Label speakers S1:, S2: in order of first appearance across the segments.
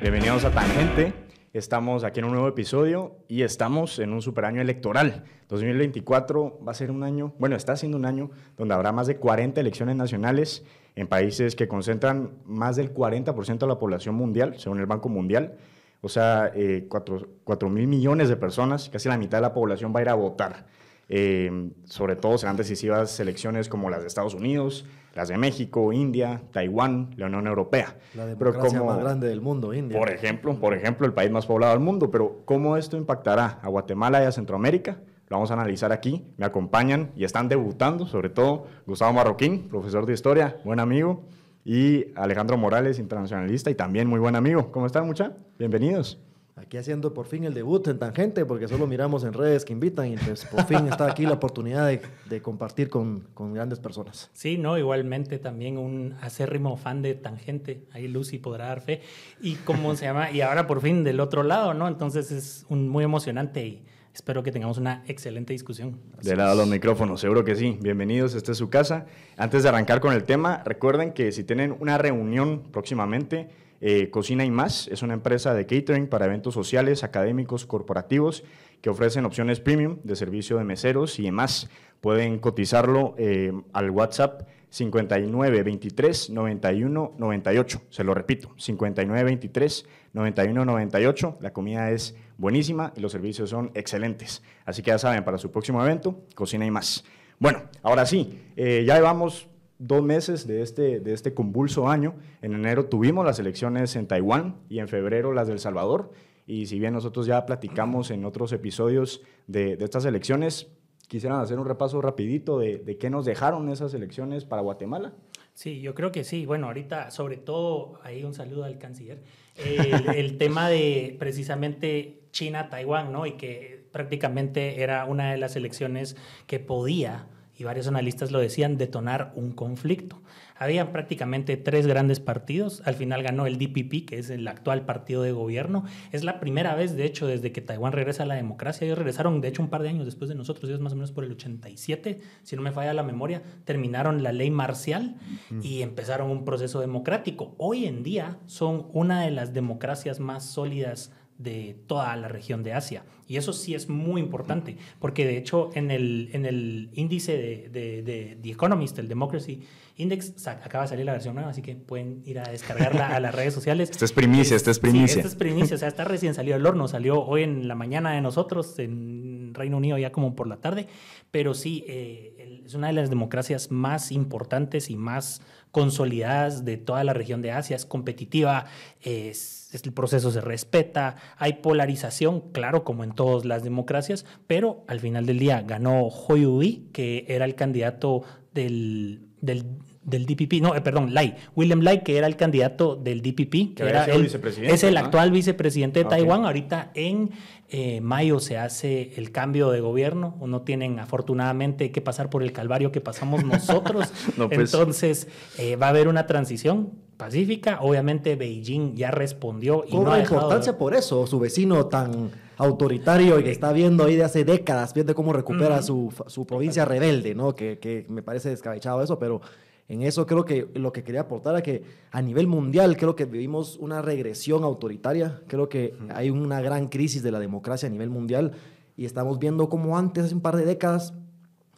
S1: Bienvenidos a Tangente. Estamos aquí en un nuevo episodio y estamos en un super año electoral. 2024 va a ser un año, bueno, está siendo un año donde habrá más de 40 elecciones nacionales en países que concentran más del 40% de la población mundial, según el Banco Mundial. O sea, eh, 4, mil millones de personas, casi la mitad de la población va a ir a votar. Eh, sobre todo serán decisivas elecciones como las de Estados Unidos, las de México, India, Taiwán, la Unión Europea.
S2: La democracia más grande del mundo, India.
S1: Por ejemplo, por ejemplo, el país más poblado del mundo. Pero ¿cómo esto impactará a Guatemala y a Centroamérica? Lo vamos a analizar aquí. Me acompañan y están debutando, sobre todo Gustavo Marroquín, profesor de historia, buen amigo, y Alejandro Morales, internacionalista y también muy buen amigo. ¿Cómo están, mucha? Bienvenidos.
S2: Aquí haciendo por fin el debut en Tangente, porque solo miramos en redes que invitan y pues por fin está aquí la oportunidad de, de compartir con, con, grandes personas.
S3: Sí, no, igualmente también un acérrimo fan de Tangente, ahí Lucy podrá dar fe. Y cómo se llama, y ahora por fin del otro lado, ¿no? Entonces es un, muy emocionante y espero que tengamos una excelente discusión.
S1: De lado los micrófonos, seguro que sí. Bienvenidos, esta es su casa. Antes de arrancar con el tema, recuerden que si tienen una reunión próximamente, eh, Cocina y Más es una empresa de catering para eventos sociales, académicos, corporativos que ofrecen opciones premium de servicio de meseros y demás. Pueden cotizarlo eh, al WhatsApp 59 23 91 98. Se lo repito, 59 23 91 98. La comida es buenísima y los servicios son excelentes. Así que ya saben, para su próximo evento, Cocina y Más. Bueno, ahora sí, eh, ya llevamos dos meses de este, de este convulso año. En enero tuvimos las elecciones en Taiwán y en febrero las del Salvador. Y si bien nosotros ya platicamos en otros episodios de, de estas elecciones, quisieran hacer un repaso rapidito de, de, qué nos dejaron esas elecciones para Guatemala.
S3: Sí, yo creo que sí. Bueno, ahorita, sobre todo, ahí un saludo al canciller. El, el tema de precisamente China-Taiwán, ¿no? Y que prácticamente era una de las elecciones que podía y varios analistas lo decían, detonar un conflicto. Había prácticamente tres grandes partidos, al final ganó el DPP, que es el actual partido de gobierno. Es la primera vez, de hecho, desde que Taiwán regresa a la democracia. Ellos regresaron, de hecho, un par de años después de nosotros, ellos más o menos por el 87, si no me falla la memoria, terminaron la ley marcial y empezaron un proceso democrático. Hoy en día son una de las democracias más sólidas de toda la región de Asia. Y eso sí es muy importante, porque de hecho en el, en el índice de, de, de The Economist, el Democracy Index, acaba de salir la versión nueva, así que pueden ir a descargarla a las redes sociales.
S1: Esta es primicia, esta es primicia. Sí,
S3: esta es primicia, o sea, está recién salido el horno, salió hoy en la mañana de nosotros, en Reino Unido ya como por la tarde, pero sí, eh, es una de las democracias más importantes y más consolidadas de toda la región de Asia, es competitiva, es, el proceso se respeta, hay polarización, claro, como en todas las democracias, pero al final del día ganó Hoi que era el candidato del, del, del DPP, no, eh, perdón, Lai, William Lai, que era el candidato del DPP, que era el, es el actual vicepresidente de Taiwán. Ahorita en eh, mayo se hace el cambio de gobierno, o no tienen afortunadamente que pasar por el calvario que pasamos nosotros. no, pues. Entonces eh, va a haber una transición pacífica. Obviamente Beijing ya respondió y
S2: no ha importancia por eso, su vecino tan autoritario y que está viendo ahí de hace décadas, viendo cómo recupera su, su, provincia rebelde, ¿no? Que, que me parece descabellado eso, pero en eso creo que lo que quería aportar es que a nivel mundial creo que vivimos una regresión autoritaria, creo que hay una gran crisis de la democracia a nivel mundial y estamos viendo como antes, hace un par de décadas,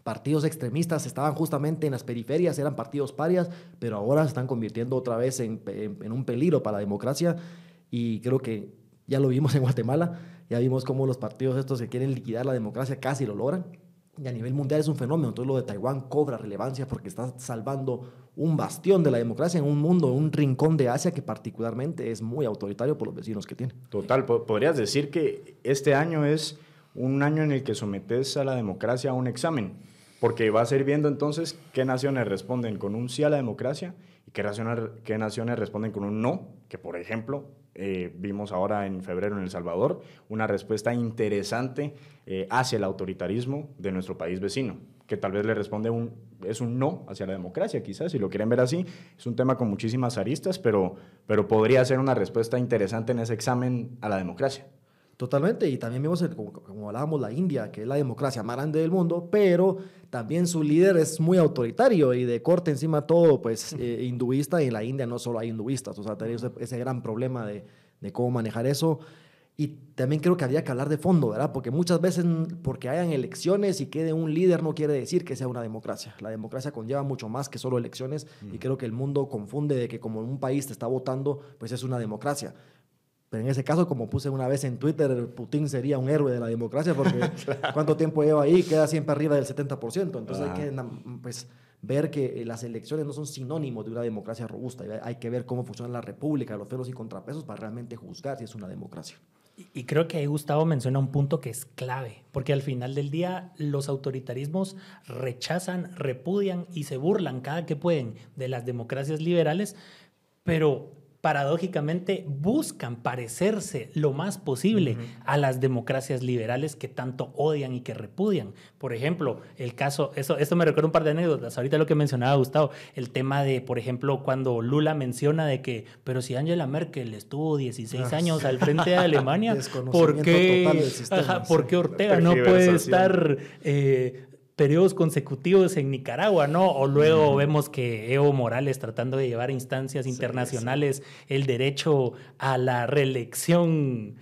S2: partidos extremistas estaban justamente en las periferias, eran partidos parias, pero ahora se están convirtiendo otra vez en, un peligro para la democracia y creo que ya lo vimos en Guatemala, ya vimos cómo los partidos estos que quieren liquidar la democracia casi lo logran y a nivel mundial es un fenómeno. Entonces lo de Taiwán cobra relevancia porque está salvando un bastión de la democracia en un mundo, un rincón de Asia que particularmente es muy autoritario por los vecinos que tiene.
S1: Total, podrías decir que este año es un año en el que sometes a la democracia a un examen, porque vas a ir viendo entonces qué naciones responden con un sí a la democracia y qué naciones, qué naciones responden con un no, que por ejemplo eh, vimos ahora en febrero en El Salvador, una respuesta interesante eh, hacia el autoritarismo de nuestro país vecino, que tal vez le responde un, es un no hacia la democracia, quizás, si lo quieren ver así. Es un tema con muchísimas aristas, pero, pero podría ser una respuesta interesante en ese examen a la democracia.
S2: Totalmente, y también vemos, como, como, hablábamos, la India, que es la democracia más grande del mundo, pero también su líder es muy autoritario y de corte encima todo, pues, eh, hinduista, y en la India no solo hay hinduistas, o sea, tenemos ese, gran problema de, de, cómo manejar eso. Y también creo que había que hablar de fondo, ¿verdad? Porque muchas veces, porque hayan elecciones y quede un líder, no quiere decir que sea una democracia. La democracia conlleva mucho más que solo elecciones, y creo que el mundo confunde de que como un país te está votando, pues es una democracia pero en ese caso, como puse una vez en Twitter, Putin sería un héroe de la democracia porque cuánto tiempo lleva ahí, queda siempre arriba del 70%. Entonces hay que pues, ver que eh, las elecciones no son sinónimos de una democracia robusta. Hay que ver cómo funciona la república, los pelos y contrapesos para realmente juzgar si es una democracia.
S3: Y creo que ahí Gustavo menciona un punto que es clave, porque al final del día los autoritarismos rechazan, repudian y se burlan cada que pueden de las democracias liberales, pero paradójicamente buscan parecerse lo más posible a las democracias liberales que tanto odian y que repudian. Por ejemplo, el caso, eso, esto me recuerda un par de anécdotas, ahorita lo que mencionaba Gustavo, el tema de, por ejemplo, cuando Lula menciona de que, pero si Angela Merkel estuvo 16 ah, años al frente de Alemania, ¿por qué, ¿por qué Ortega no puede estar eh, periodos consecutivos en Nicaragua, ¿no? O luego vemos que Evo Morales tratando de llevar a instancias internacionales el derecho a la reelección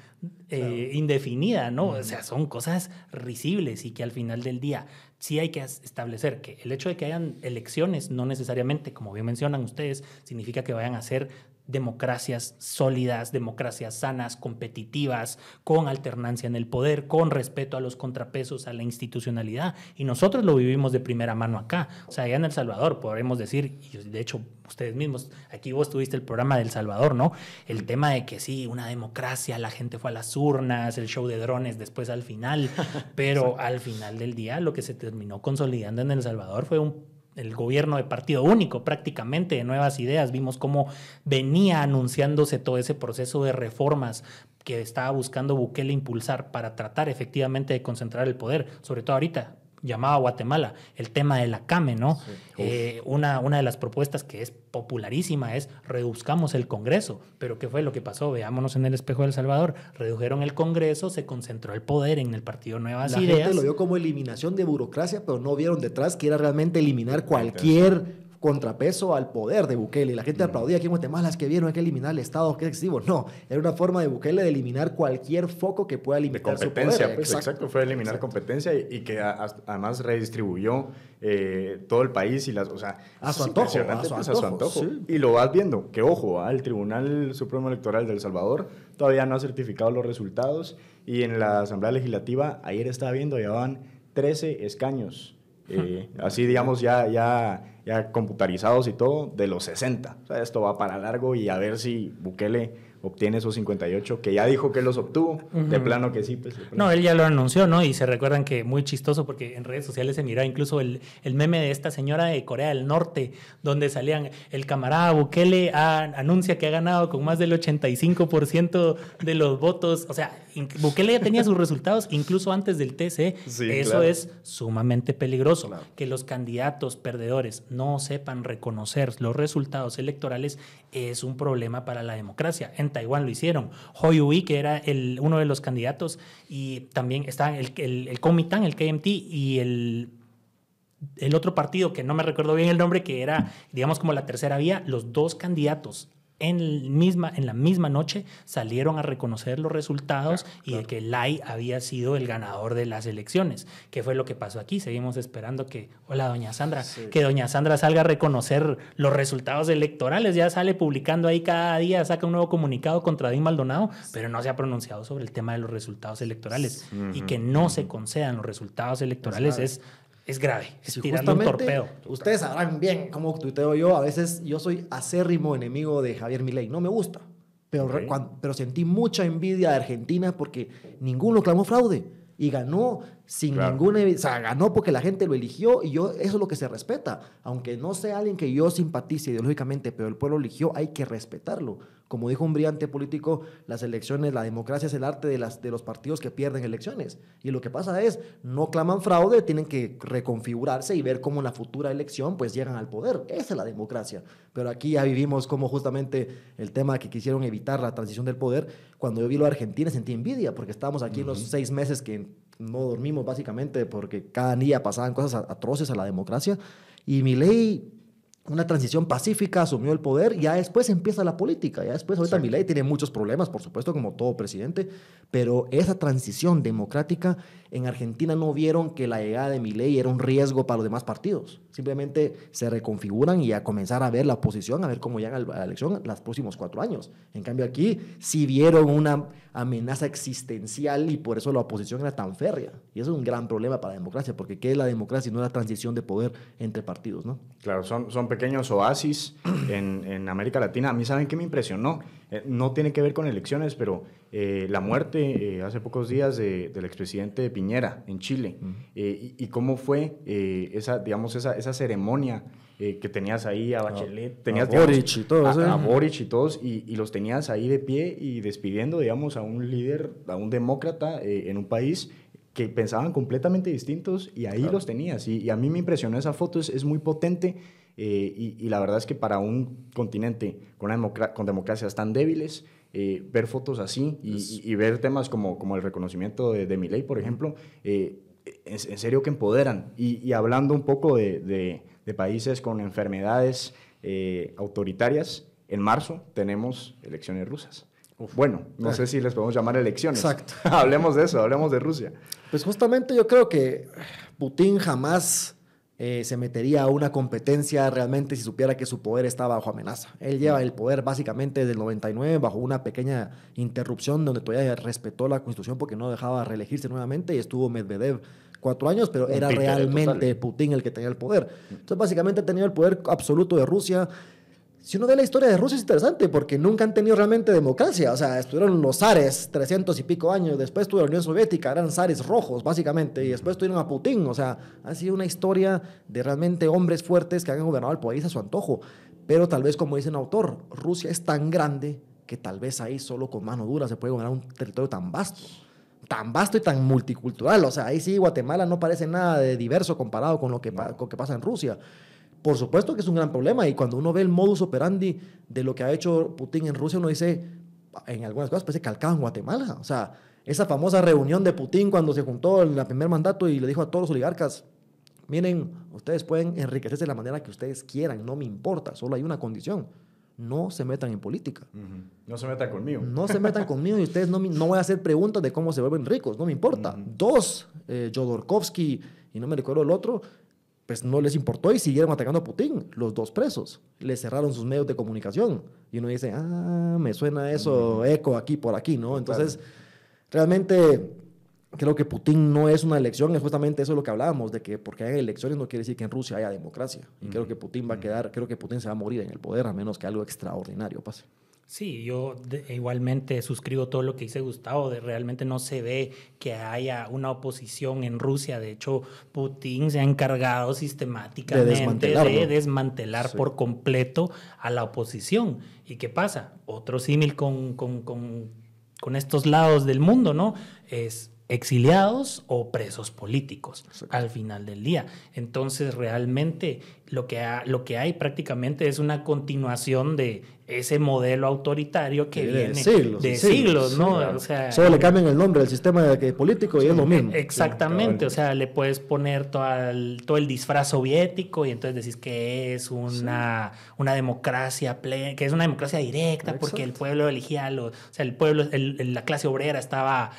S3: eh, indefinida, ¿no? O sea, son cosas risibles y que al final del día sí hay que establecer que el hecho de que hayan elecciones no necesariamente, como bien mencionan ustedes, significa que vayan a ser democracias sólidas, democracias sanas, competitivas, con alternancia en el poder, con respeto a los contrapesos, a la institucionalidad. Y nosotros lo vivimos de primera mano acá. O sea, allá en El Salvador podremos decir, y de hecho ustedes mismos, aquí vos tuviste el programa del Salvador, ¿no? El tema de que sí, una democracia, la gente fue a las urnas, el show de drones después al final, pero al final del día lo que se terminó consolidando en El Salvador fue un el gobierno de partido único prácticamente de nuevas ideas. Vimos cómo venía anunciándose todo ese proceso de reformas que estaba buscando Bukele impulsar para tratar efectivamente de concentrar el poder, sobre todo ahorita, llamaba Guatemala, el tema de la CAME, ¿no? Eh, una, una de las propuestas que es popularísima es reduzcamos el Congreso. Pero ¿qué fue lo que pasó? Veámonos en el espejo del Salvador. Redujeron el Congreso, se concentró el poder en el Partido Nuevas
S2: la
S3: Ideas.
S2: La gente lo vio como eliminación de burocracia, pero no vieron detrás que era realmente eliminar cualquier contrapeso al poder de Bukele. La gente aplaudía aquí en Guatemala, es que vieron, hay que eliminar el Estado, que es excesivo. No, era una forma de Bukele de eliminar cualquier foco que pueda limitar
S1: de competencia, su poder. Pues, exacto. fue eliminar competencia y, que además redistribuyó eh, todo el país y las, o sea,
S2: a su antojo, a
S1: su pues, antojo. Y lo vas viendo, que ojo, ¿ah? el Tribunal Supremo Electoral de El Salvador todavía no ha certificado los resultados y en la Asamblea Legislativa ayer estaba viendo, llevaban 13 escaños eh, así digamos ya, ya, ya computarizados y todo, de los 60. O sea, esto va para largo y a ver si Bukele obtiene esos 58, que ya dijo que los obtuvo, de plano que sí. Pues,
S3: No, él ya lo anunció, ¿no? Y se recuerdan que muy chistoso porque en redes sociales se mira incluso el, el meme de esta señora de Corea del Norte, donde salían, el camarada Bukele anuncia que ha ganado con más del 85% de los votos, o sea, Bukele ya tenía sus resultados incluso antes del TC, eso es sumamente peligroso, que los candidatos perdedores no sepan reconocer los resultados electorales es un problema para la democracia. En Taiwán lo hicieron. Hoi que era el, uno de los candidatos, y también estaban el, el, el Kuomintang, el KMT, y el, el otro partido, que no me recuerdo bien el nombre, que era, digamos, como la tercera vía, los dos candidatos en, misma, en la misma noche salieron a reconocer los resultados y de que Lai había sido el ganador de las elecciones. ¿Qué fue lo que pasó aquí? Seguimos esperando que, hola doña Sandra, que doña Sandra salga a reconocer los resultados electorales. Ya sale publicando ahí cada día, saca un nuevo comunicado contra Dean Maldonado, pero no se ha pronunciado sobre el tema de los resultados electorales. Y que no se concedan los resultados electorales es es grave, es tirando un torpedo.
S2: Ustedes sabrán bien cómo tuiteo yo. A veces yo soy acérrimo enemigo de Javier Milei. No me gusta. Pero, pero sentí mucha envidia de Argentina porque ninguno clamó fraude. Y ganó sin ninguna o sea, ganó porque la gente lo eligió y yo eso es lo que se respeta, aunque no sea alguien que yo simpatice ideológicamente, pero el pueblo eligió, hay que respetarlo. Como dijo un brillante político, las elecciones, la democracia es el arte de, las, de los partidos que pierden elecciones. Y lo que pasa es, no claman fraude, tienen que reconfigurarse y ver cómo en la futura elección pues llegan al poder. Esa es la democracia. Pero aquí ya vivimos como justamente el tema que quisieron evitar la transición del poder. Cuando yo vi lo de Argentina sentí envidia, porque estábamos aquí en los seis meses que no dormimos básicamente porque cada día pasaban cosas atroces a la democracia. Y mi ley una transición pacífica, asumió el poder, y ya después empieza la política, ya después, ahorita mi ley tiene muchos problemas, por supuesto, como todo presidente, pero esa transición democrática en Argentina no vieron que la llegada de ley era un riesgo para los demás partidos, simplemente se reconfiguran y a comenzar a ver la oposición, a ver cómo llega a la elección los próximos cuatro años. En cambio aquí sí vieron una amenaza existencial y por eso la oposición era tan férrea, y eso es un gran problema para la democracia, porque ¿qué es la democracia y no la transición de poder entre partidos? ¿no?
S1: Claro, son, son pequeños oasis en, en, América Latina. A mí, ¿saben qué me impresionó? Eh, no tiene que ver con elecciones, pero eh, la muerte eh, hace pocos días de, del expresidente Piñera en Chile y, cómo fue esa, digamos, esa, esa ceremonia que tenías ahí a Bachelet, tenías
S2: a Boric y todos,
S1: a, Boric y todos, y, los tenías ahí de pie y despidiendo, digamos, a un líder, a un demócrata en un país que pensaban completamente distintos y ahí los tenías. Y, a mí me impresionó esa foto, es, es muy potente eh, y, la verdad es que para un continente con, con democracias tan débiles, eh, ver fotos así y, ver temas como, como el reconocimiento de, de mi ley, por ejemplo, eh, en, serio que empoderan. Y, hablando un poco de, de, países con enfermedades autoritarias, en marzo tenemos elecciones rusas. Bueno, no sé si les podemos llamar elecciones.
S2: Exacto.
S1: hablemos de eso, hablemos de Rusia.
S2: Pues justamente yo creo que Putin jamás eh, se metería a una competencia realmente si supiera que su poder está bajo amenaza. Él lleva el poder básicamente desde el 99 bajo una pequeña interrupción donde todavía respetó la constitución porque no dejaba reelegirse nuevamente y estuvo Medvedev cuatro años, pero era realmente Putin el que tenía el poder. Entonces básicamente tenía el poder absoluto de Rusia si uno ve la historia de Rusia es interesante porque nunca han tenido realmente democracia. O sea, estuvieron los zares 300 y pico años, después estuvo la Unión Soviética, eran zares rojos básicamente, y después tuvieron a Putin. O sea, ha sido una historia de realmente hombres fuertes que han gobernado el país a su antojo. Pero tal vez, como dice el autor, Rusia es tan grande que tal vez ahí solo con mano dura se puede gobernar un territorio tan vasto tan vasto y tan multicultural. O sea, ahí sí Guatemala no parece nada de diverso comparado con lo que, con lo que pasa en Rusia. Por supuesto que es un gran problema y cuando uno ve el modus operandi de lo que ha hecho Putin en Rusia, uno dice, en algunas cosas parece calcado en Guatemala. O sea, esa famosa reunión de Putin cuando se juntó en el primer mandato y le dijo a todos los oligarcas, miren, ustedes pueden enriquecerse de la manera que ustedes quieran, no me importa, solo hay una condición. No se metan en política.
S1: No se metan conmigo.
S2: No se metan conmigo y ustedes no, no voy a hacer preguntas de cómo se vuelven ricos, no me importa. Dos, eh, Jodorkovsky y no me recuerdo el otro, pues no les importó y siguieron atacando a Putin, los dos presos. Le cerraron sus medios de comunicación. Y uno dice, ah, me suena eso, eco aquí por aquí, ¿no? Entonces, realmente creo que Putin no es una elección, es justamente eso lo que hablábamos, de que porque hay elecciones no quiere decir que en Rusia haya democracia. Y creo que Putin va a quedar, creo que Putin se va a morir en el poder, a menos que algo extraordinario pase.
S3: Sí, yo igualmente suscribo todo lo que dice Gustavo, de realmente no se ve que haya una oposición en Rusia, de hecho Putin se ha encargado sistemáticamente de desmantelar, por completo a la oposición. ¿Y qué pasa? Otro símil con, con, con, con estos lados del mundo, ¿no? Es exiliados o presos políticos al final del día. Entonces, realmente lo que, lo que hay prácticamente es una continuación de ese modelo autoritario que viene de siglos, ¿no?
S2: O sea, Solo le cambian el nombre del sistema político y es lo mismo.
S3: Exactamente, o sea, le puedes poner todo el, todo el disfraz soviético y entonces decís que es una, una democracia plena, que es una democracia directa porque el pueblo elegía, o sea, el pueblo, la clase obrera estaba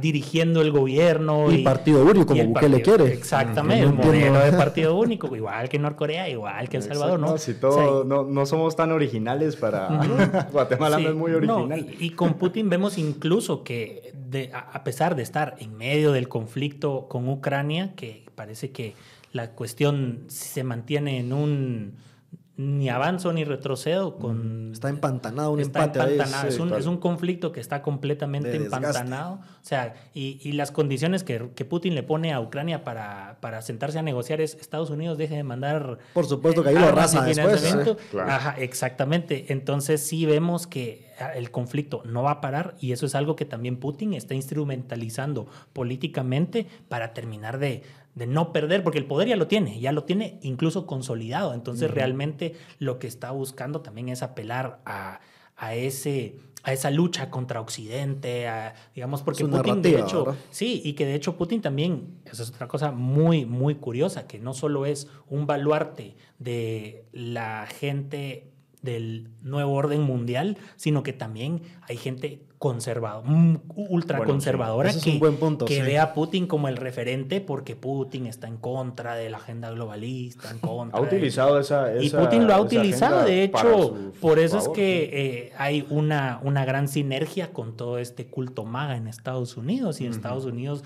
S3: dirigiendo el gobierno.
S2: Y, partido único, como le quiere.
S3: Exactamente, un modelo de partido único, igual que Norcorea, igual que El Salvador, ¿no?
S1: Si todo, no, no somos tan originales para Guatemala, no es muy original.
S3: y, con Putin vemos incluso que a pesar de estar en medio del conflicto con Ucrania, que parece que la cuestión se mantiene en un ni avanzo ni retrocedo con...
S2: Mm, está empantanado un
S3: está
S2: empate.
S3: Empantanado. es, un, es, un, conflicto que está completamente empantanado. O sea, y, y las condiciones que, que, Putin le pone a Ucrania para, para, sentarse a negociar es Estados Unidos deje de mandar...
S2: Por supuesto que ahí lo arrasa después.
S3: ¿eh? Claro. Ajá, exactamente. Entonces sí vemos que el conflicto no va a parar y eso es algo que también Putin está instrumentalizando políticamente para terminar de, de no perder, porque el poder ya lo tiene, ya lo tiene incluso consolidado. Entonces, realmente lo que está buscando también es apelar a, a ese a esa lucha contra Occidente, digamos, porque Putin de hecho, sí, y que de hecho Putin también, esa es otra cosa muy, muy curiosa, que no solo es un baluarte de la gente del nuevo orden mundial, sino que también hay gente conservado, ultra conservadora que, que ve a Putin como el referente porque Putin está en contra de la agenda globalista, en contra.
S1: Ha utilizado esa,
S3: Y Putin lo ha utilizado, de hecho, por eso es que eh, hay una, una gran sinergia con todo este culto maga en Estados Unidos. Y en Estados Unidos,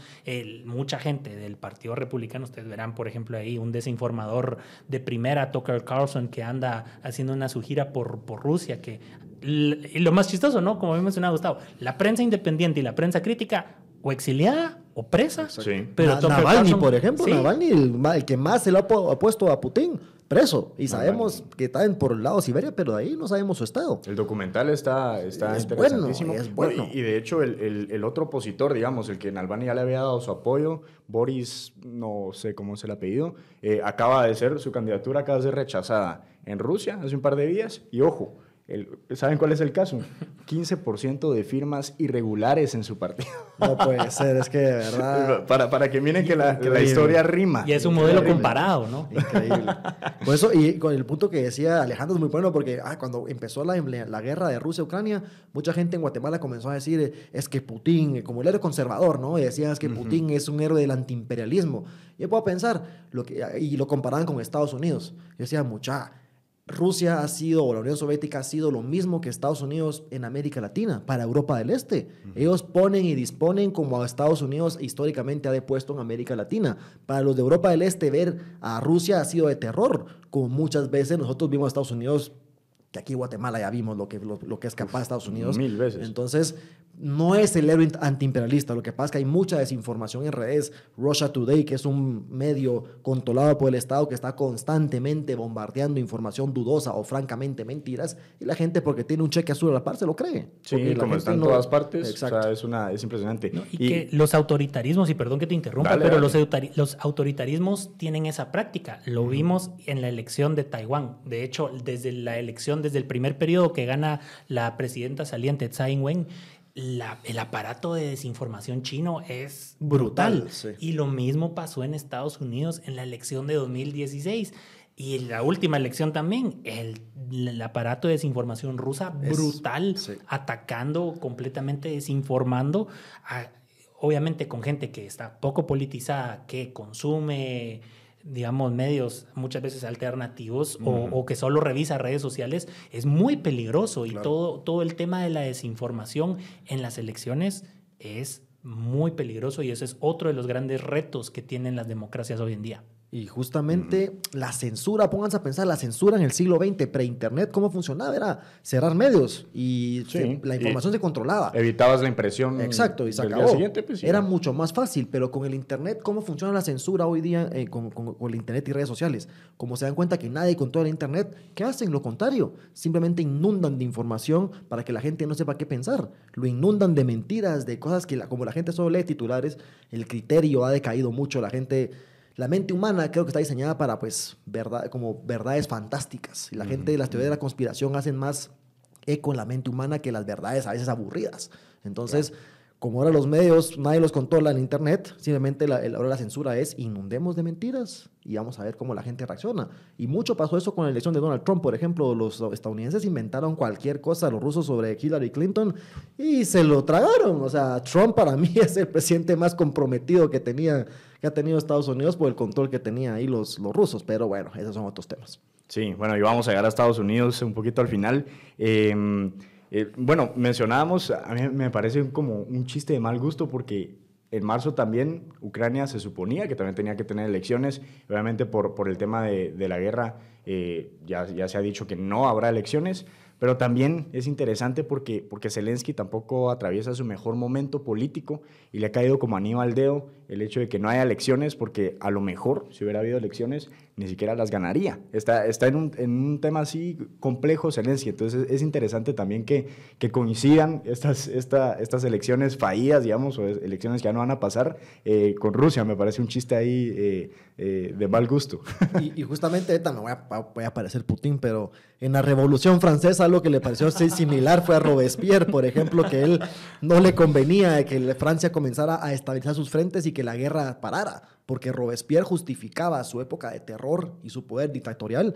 S3: mucha gente del Partido Republicano, ustedes verán, por ejemplo, ahí un desinformador de primera, Tucker Carlson, que anda haciendo una su gira por, por Rusia, que y lo más chistoso, ¿no? Como había mencionado Gustavo, la prensa independiente y la prensa crítica o exiliada o presa.
S2: Sí. Pero Navalny, por ejemplo, Navalny, el, que más se lo ha, puesto a Putin, preso. Y sabemos que está en, por el lado de Siberia, pero de ahí no sabemos su estado.
S1: El documental está, está
S2: es interesantísimo. es bueno.
S1: y, de hecho, el, el, otro opositor, digamos, el que Navalny ya le había dado su apoyo, Boris, no sé cómo es el apellido, eh, acaba de ser, su candidatura acaba de ser rechazada en Rusia hace un par de días. Y ojo, ¿Saben cuál es el caso? 15% de firmas irregulares en su partido.
S2: No puede ser, es que de verdad.
S1: Para, para que miren que la, la, historia rima.
S3: Y es un modelo comparado, ¿no?
S2: Increíble. Por eso, y con el punto que decía Alejandro es muy bueno, porque ah, cuando empezó la, la guerra de Rusia-Ucrania, mucha gente en Guatemala comenzó a decir: es que Putin, como el héroe conservador, ¿no? Y decían: es que Putin es un héroe del antiimperialismo. Y yo puedo pensar, lo que, y lo comparaban con Estados Unidos. Yo decía, mucha Rusia ha sido, o la Unión Soviética ha sido lo mismo que Estados Unidos en América Latina, para Europa del Este. Ellos ponen y disponen como a Estados Unidos históricamente ha depuesto en América Latina. Para los de Europa del Este, ver a Rusia ha sido de terror, como muchas veces nosotros vimos a Estados Unidos que aquí en Guatemala ya vimos lo que, lo, que es capaz de Estados Unidos.
S1: Mil veces.
S2: Entonces, no es el héroe antiimperialista. Lo que pasa es que hay mucha desinformación en redes. Russia Today, que es un medio controlado por el Estado que está constantemente bombardeando información dudosa o francamente mentiras. Y la gente, porque tiene un cheque azul a la par, se lo cree.
S1: Sí, como está en todas partes. O sea, es, una, es impresionante.
S3: y, que los autoritarismos, y perdón que te interrumpa, pero Los, los autoritarismos tienen esa práctica. Lo vimos en la elección de Taiwán. De hecho, desde la elección desde el primer periodo que gana la presidenta saliente Tsai Ing-wen, el aparato de desinformación chino es brutal. Y lo mismo pasó en Estados Unidos en la elección de 2016. Y en la última elección también, el, aparato de desinformación rusa brutal, atacando, completamente desinformando, obviamente con gente que está poco politizada, que consume digamos, medios muchas veces alternativos o, que solo revisa redes sociales, es muy peligroso. Y todo, todo el tema de la desinformación en las elecciones es muy peligroso y ese es otro de los grandes retos que tienen las democracias hoy en día.
S2: Y justamente la censura, pónganse a pensar, la censura en el siglo XX, pre-internet, ¿cómo funcionaba? Era cerrar medios y la información se controlaba.
S1: Evitabas la impresión.
S2: Exacto, y se acabó. Siguiente, pues, Era mucho más fácil, pero con el internet, ¿cómo funciona la censura hoy día eh, con, con, el internet y redes sociales? Como se dan cuenta que nadie controla el internet, ¿qué hacen? Lo contrario, simplemente inundan de información para que la gente no sepa qué pensar. Lo inundan de mentiras, de cosas que como la gente solo lee titulares, el criterio ha decaído mucho, la gente la mente humana creo que está diseñada para, pues, verdad, como verdades fantásticas. Y la gente de las teorías de la conspiración hacen más eco en la mente humana que las verdades a veces aburridas. Entonces, como ahora los medios, nadie los controla en Internet, simplemente la, ahora la censura es inundemos de mentiras y vamos a ver cómo la gente reacciona. Y mucho pasó eso con la elección de Donald Trump, por ejemplo, los estadounidenses inventaron cualquier cosa, los rusos sobre Hillary Clinton, y se lo tragaron. O sea, Trump para mí es el presidente más comprometido que, tenía, que ha tenido Estados Unidos por el control que tenía ahí los, los rusos, pero bueno, esos son otros temas.
S1: Sí, bueno, y vamos a llegar a Estados Unidos un poquito al final. Eh, eh, bueno, mencionábamos, a mí me parece como un chiste de mal gusto porque en marzo también Ucrania se suponía que también tenía que tener elecciones, obviamente por, por el tema de, de la guerra ya, ya se ha dicho que no habrá elecciones. Pero también es interesante porque, porque Zelensky tampoco atraviesa su mejor momento político y le ha caído como anillo al dedo el hecho de que no haya elecciones, porque a lo mejor, si hubiera habido elecciones, ni siquiera las ganaría. Está, está en, un, en un tema así complejo Zelensky. Entonces es interesante también que, que coincidan estas, esta, estas elecciones fallidas, digamos, o elecciones que ya no van a pasar eh, con Rusia. Me parece un chiste ahí eh, eh, de mal gusto.
S2: Y, justamente, ahorita me voy a, voy parecer Putin, pero en la Revolución Francesa lo que le pareció similar fue a Robespierre, por ejemplo, que él no le convenía que Francia comenzara a estabilizar sus frentes y que la guerra parara, porque Robespierre justificaba su época de terror y su poder dictatorial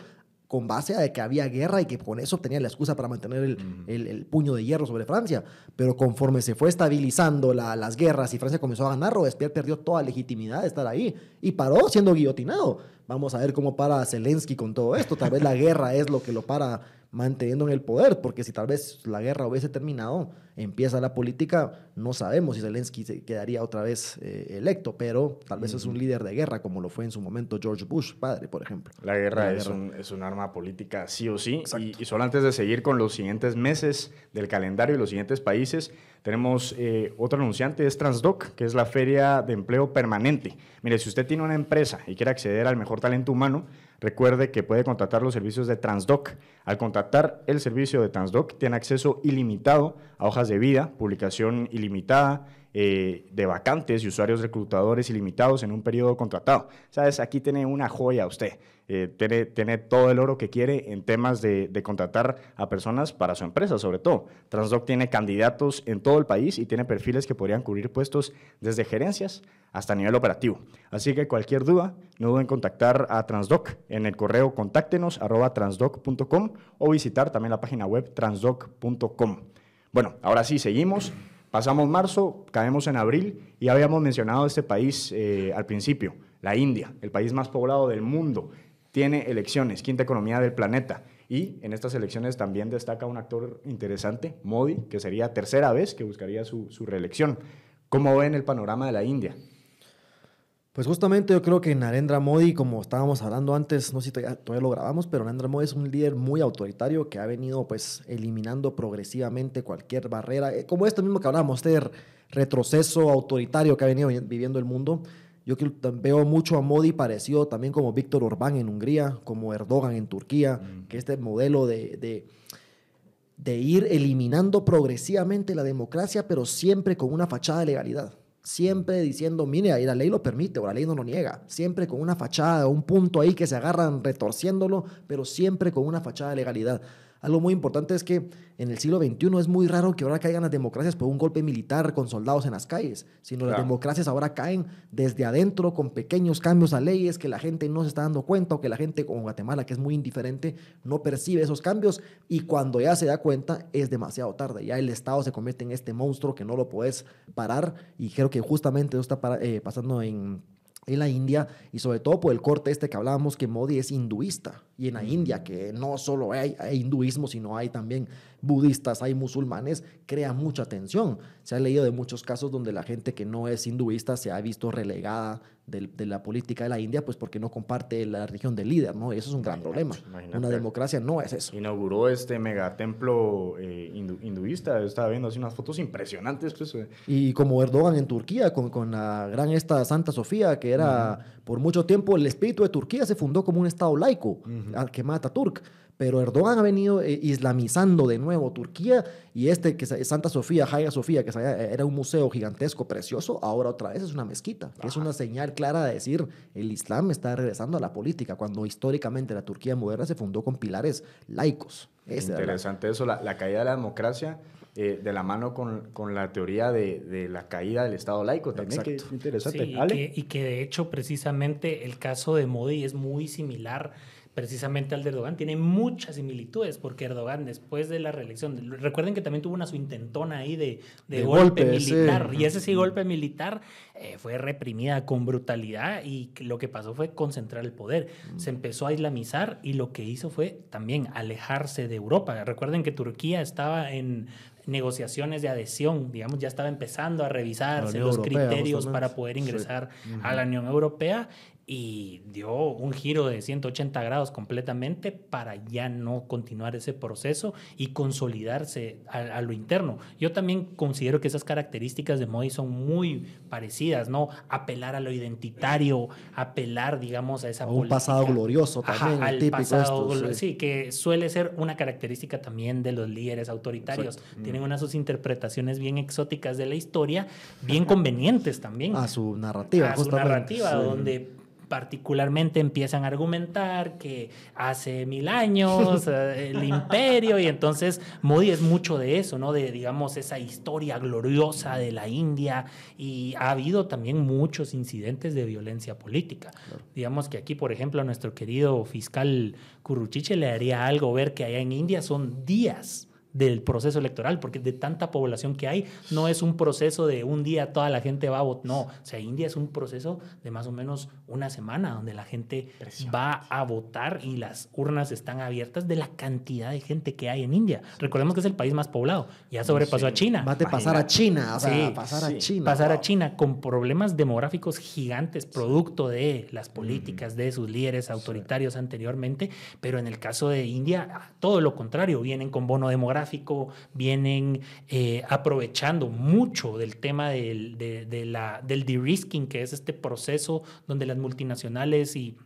S2: con base a que había guerra y que con eso tenía la excusa para mantener el, puño de hierro sobre Francia. Pero conforme se fue estabilizando las guerras y Francia comenzó a ganar, Robespierre perdió toda legitimidad de estar ahí y paró siendo guillotinado. Vamos a ver cómo para Zelensky con todo esto. Tal vez la guerra es lo que lo para manteniendo en el poder, porque si tal vez la guerra hubiese terminado, empieza la política, no sabemos si Zelensky se quedaría otra vez eh, electo, pero tal vez es un líder de guerra, como lo fue en su momento George Bush, padre, por ejemplo.
S1: La guerra, es, Un, es, un, arma política sí o sí, y, solo antes de seguir con los siguientes meses del calendario y los siguientes países, tenemos eh, otro anunciante, es Transdoc, que es la feria de empleo permanente. Mire, si usted tiene una empresa y quiere acceder al mejor talento humano, Recuerde que puede contratar los servicios de Transdoc. Al contratar el servicio de Transdoc, tiene acceso ilimitado a hojas de vida, publicación ilimitada, eh, de vacantes y usuarios reclutadores ilimitados en un periodo contratado. ¿Sabes? Aquí tiene una joya usted. Eh, tiene, todo el oro que quiere en temas de, contratar a personas para su empresa, sobre todo. Transdoc tiene candidatos en todo el país y tiene perfiles que podrían cubrir puestos desde gerencias hasta nivel operativo. Así que cualquier duda, no duden en contactar a Transdoc en el correo contáctenos arroba transdoc.com o visitar también la página web transdoc.com. Bueno, ahora sí, seguimos. Pasamos marzo, caemos en abril y habíamos mencionado este país eh, al principio, la India, el país más poblado del mundo. Tiene elecciones, quinta economía del planeta. Y en estas elecciones también destaca un actor interesante, Modi, que sería tercera vez que buscaría su, su reelección. ¿Cómo ven el panorama de la India?
S2: Pues justamente yo creo que Narendra Modi, como estábamos hablando antes, no sé si todavía, lo grabamos, pero Narendra Modi es un líder muy autoritario que ha venido pues eliminando progresivamente cualquier barrera, eh, como esto mismo que hablábamos, este retroceso autoritario que ha venido viviendo el mundo. Yo veo mucho a Modi parecido también como Víctor Orbán en Hungría, como Erdogan en Turquía, mm. que este modelo de, de, de ir eliminando progresivamente la democracia, pero siempre con una fachada de legalidad siempre diciendo, mire, ahí la ley lo permite o la ley no lo niega, siempre con una fachada, un punto ahí que se agarran retorciéndolo, pero siempre con una fachada de legalidad. Algo muy importante es que en el siglo XXI es muy raro que ahora caigan las democracias por un golpe militar con soldados en las calles, sino las democracias ahora caen desde adentro con pequeños cambios a leyes que la gente no se está dando cuenta o que la gente como Guatemala, que es muy indiferente, no percibe esos cambios. Y cuando ya se da cuenta es demasiado tarde. Ya el Estado se convierte en este monstruo que no lo puedes parar. Y creo que justamente eso está eh, pasando en en la India. Y sobre todo por el corte este que hablábamos que Modi es hinduista y en la India que no solo hay, hinduismo sino hay también budistas, hay musulmanes, crea mucha tensión. Se ha leído de muchos casos donde la gente que no es hinduista se ha visto relegada de, la política de la India, pues porque no comparte la religión del líder, ¿no? Y eso es un gran problema. Una democracia no es eso.
S1: Inauguró este megatemplo eh, hinduista, estaba viendo así unas fotos impresionantes. Pues, eh.
S2: Y como Erdogan en Turquía, con, con, la gran esta Santa Sofía, que era por mucho tiempo el espíritu de Turquía se fundó como un estado laico, al que mata Turk pero Erdogan ha venido eh, islamizando de nuevo Turquía y este que es Santa Sofía, Hagia Sofía, que era un museo gigantesco, precioso, ahora otra vez es una mezquita, es una señal clara de decir el Islam está regresando a la política, cuando históricamente la Turquía moderna se fundó con pilares laicos.
S1: Interesante eso, la, caída de la democracia. Eh, de la mano con, con la teoría de, de, la caída del Estado laico también, que interesante.
S3: y, que, y que de hecho precisamente el caso de Modi es muy similar precisamente al de Erdogan, tiene muchas similitudes, porque Erdogan después de la reelección, recuerden que también tuvo una su intentona ahí de, de, golpe, militar, y ese sí golpe militar eh, fue reprimida con brutalidad y lo que pasó fue concentrar el poder. Mm. Se empezó a islamizar y lo que hizo fue también alejarse de Europa. Recuerden que Turquía estaba en, negociaciones de adhesión, digamos, ya estaba empezando a revisarse los
S2: Europea,
S3: criterios para poder ingresar a la Unión Europea y dio un giro de 180 grados completamente para ya no continuar ese proceso y consolidarse a, a lo interno. Yo también considero que esas características de Modi son muy parecidas, ¿no? Apelar a lo identitario, apelar, digamos, a esa
S2: A un pasado glorioso
S3: Ajá,
S2: también,
S3: al
S2: típico
S3: pasado
S2: esto, sí.
S3: sí. que suele ser una característica también de los líderes autoritarios. Tienen unas sus interpretaciones bien exóticas de la historia, bien convenientes también
S2: A su narrativa,
S3: a su narrativa,
S2: Sí.
S3: donde particularmente empiezan a argumentar que hace mil años eh, el imperio y entonces Modi es mucho de eso, ¿no? De digamos esa historia gloriosa de la India y ha habido también muchos incidentes de violencia política. Digamos que aquí, por ejemplo, a nuestro querido fiscal Curruchiche le haría algo ver que allá en India son días del proceso electoral, porque de tanta población que hay, no es un proceso de un día toda la gente va a votar, no, o sea, India es un proceso de más o menos una semana donde la gente va a votar y las urnas están abiertas de la cantidad de gente que hay en India. Recordemos que es el país más poblado, ya sobrepasó a China.
S2: Va de pasar a China, o sea,
S3: Sí,
S2: pasar
S1: sí.
S2: a China.
S3: pasar a. China con problemas demográficos gigantes producto de las políticas de sus líderes autoritarios anteriormente, pero en el caso de India, todo lo contrario, vienen con bono demográfico, vienen eh, aprovechando mucho del tema del, de, de la, del de-risking, que es este proceso donde las multinacionales y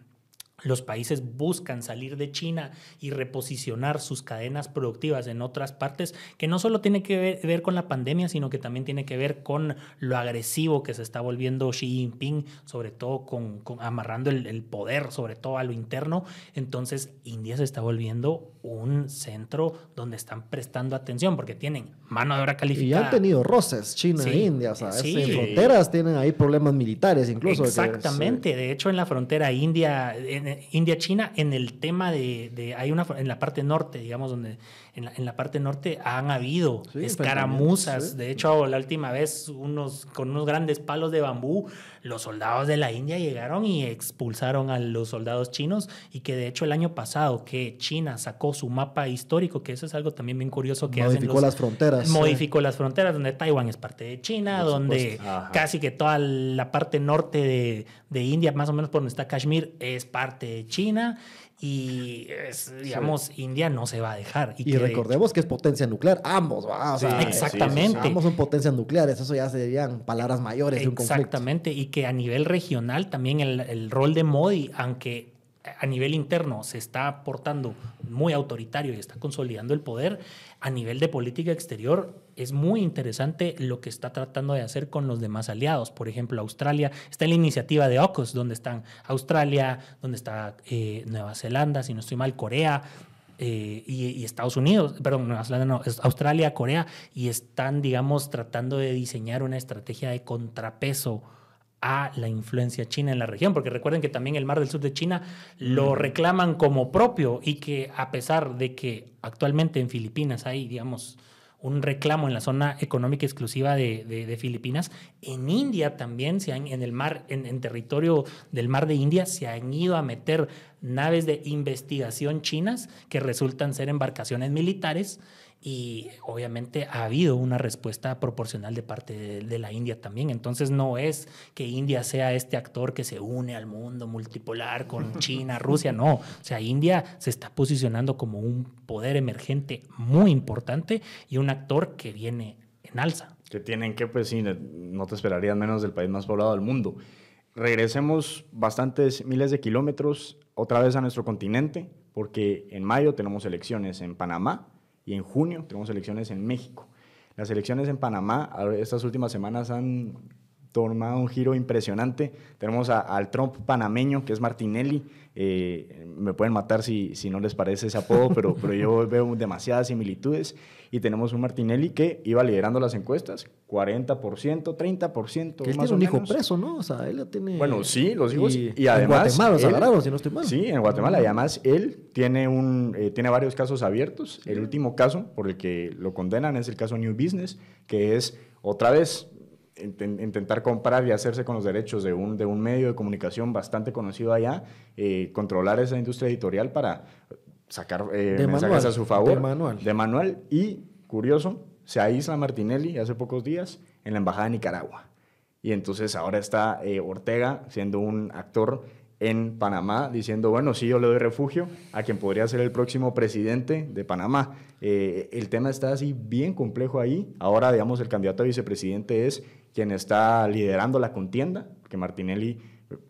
S3: los países buscan salir de China y reposicionar sus cadenas productivas en otras partes, que no solo tiene que ver, con la pandemia, sino que también tiene que ver con lo agresivo que se está volviendo Xi Jinping, sobre todo con, con amarrando el, el poder, sobre todo a lo interno. Entonces, India se está volviendo un centro donde están prestando atención, porque tienen mano de obra
S2: Y
S3: calificada.
S2: ya han tenido roces, China
S3: Sí,
S2: e India, o sea, es-
S3: sí.
S2: en fronteras tienen ahí problemas militares incluso. que-
S3: Exactamente. De hecho, en la frontera India, en- India-China, en el tema de, de- hay una en la parte norte, digamos, donde en la, en la parte norte han habido
S2: Sí,
S3: escaramuzas.
S2: sí.
S3: De hecho, la última vez, unos con unos grandes palos de bambú, los soldados de la India llegaron y expulsaron a los soldados chinos y que de hecho el año pasado que China sacó su mapa histórico, que eso es algo también bien curioso que hacen
S2: Modificó
S3: los-
S2: las fronteras.
S3: modificó las fronteras, donde Taiwán es parte de China,
S2: Por
S3: donde casi que toda la parte norte de, de India, más o menos por donde está Kashmir, es parte de China. Y, es, digamos, India no se va a dejar.
S2: Y
S3: que
S2: recordemos que es potencia nuclear, ambos, ¿va? O sea,
S3: Sí, exactamente.
S2: Ambos son potencias nucleares, eso ya serían palabras mayores de un conflicto.
S3: Exactamente, y que a nivel regional también el, el rol de Modi, aunque a nivel interno se está aportando muy autoritario y está consolidando el poder, a nivel de política exterior es muy interesante lo que está tratando de hacer con los demás aliados. Por ejemplo, Australia, está en la iniciativa de AUKUS, donde están Australia, donde está eh, Nueva Zelanda, si no estoy mal, Corea, eh, y, y Estados Unidos, perdón, Nueva Zelanda no, es Australia, Corea, y están, digamos, tratando de diseñar una estrategia de contrapeso a la influencia china en la región, porque recuerden que también el mar del sur de China lo reclaman como propio y que a pesar de que actualmente en Filipinas hay, digamos, un reclamo en la zona económica exclusiva de, de- de Filipinas. En India también, se han, en el mar, en, en territorio del mar de India, se han ido a meter naves de investigación chinas que resultan ser embarcaciones militares y obviamente ha habido una respuesta proporcional de parte de, de la India también. Entonces no es que India sea este actor que se une al mundo multipolar con China, Rusia, no. O sea, India se está posicionando como un poder emergente muy importante y un actor que viene en alza.
S1: Que tienen que, pues sí, no te esperarías menos del país más poblado del mundo. Regresemos bastantes miles de kilómetros otra vez a nuestro continente, porque en mayo tenemos elecciones en Panamá y en junio tenemos elecciones en México. Las elecciones en Panamá estas últimas semanas han tomado un giro impresionante. Tenemos a- al Trump panameño, que es Martinelli. Eh, me pueden matar si, si no les parece ese apodo, pero, pero yo veo demasiadas similitudes. Y tenemos un Martinelli que iba liderando las encuestas, 40%, 30%.
S2: Que él
S1: más
S2: tiene
S1: o
S2: un hijo preso, ¿no? O sea, él ya tiene...
S1: Bueno, sí, los hijos.
S2: Y,
S1: Y, además.
S2: En Guatemala
S1: él-
S2: agarraron, si no estoy mal.
S1: Sí, en Guatemala. Y además, él tiene, un, eh, tiene varios casos abiertos. El último caso por el que lo condenan es el caso New Business, que es otra vez intentar comprar y hacerse con los derechos de un, de un medio de comunicación bastante conocido allá, eh, controlar esa industria editorial para sacar eh,
S2: De
S1: mensajes
S2: manual,
S1: a su favor.
S2: de manual.
S1: De manual. Y, curioso, se aísla Martinelli hace pocos días en la Embajada de Nicaragua. Y entonces ahora está eh, Ortega siendo un actor en Panamá diciendo, bueno, sí, yo le doy refugio a quien podría ser el próximo presidente de Panamá. Eh, el tema está así bien complejo ahí. Ahora, digamos, el candidato a vicepresidente es quien está liderando la contienda, que Martinelli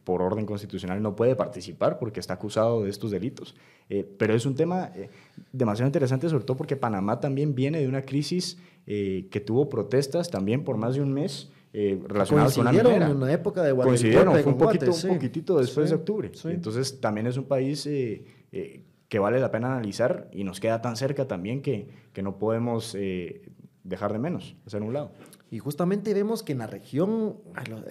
S1: por orden constitucional no puede participar porque está acusado de estos delitos. Eh, pero es un tema eh, demasiado interesante, sobre todo porque Panamá también viene de una crisis que tuvo protestas también por más de un mes eh, relacionados con la minera.
S2: en una época de
S1: Coincidieron, fue un, poquito, un poquitito después de octubre. Entonces también es un país eh, eh, que vale la pena analizar y nos queda tan cerca también que, que no podemos eh, dejar de menos, hacer un lado.
S2: Y justamente vemos que en la región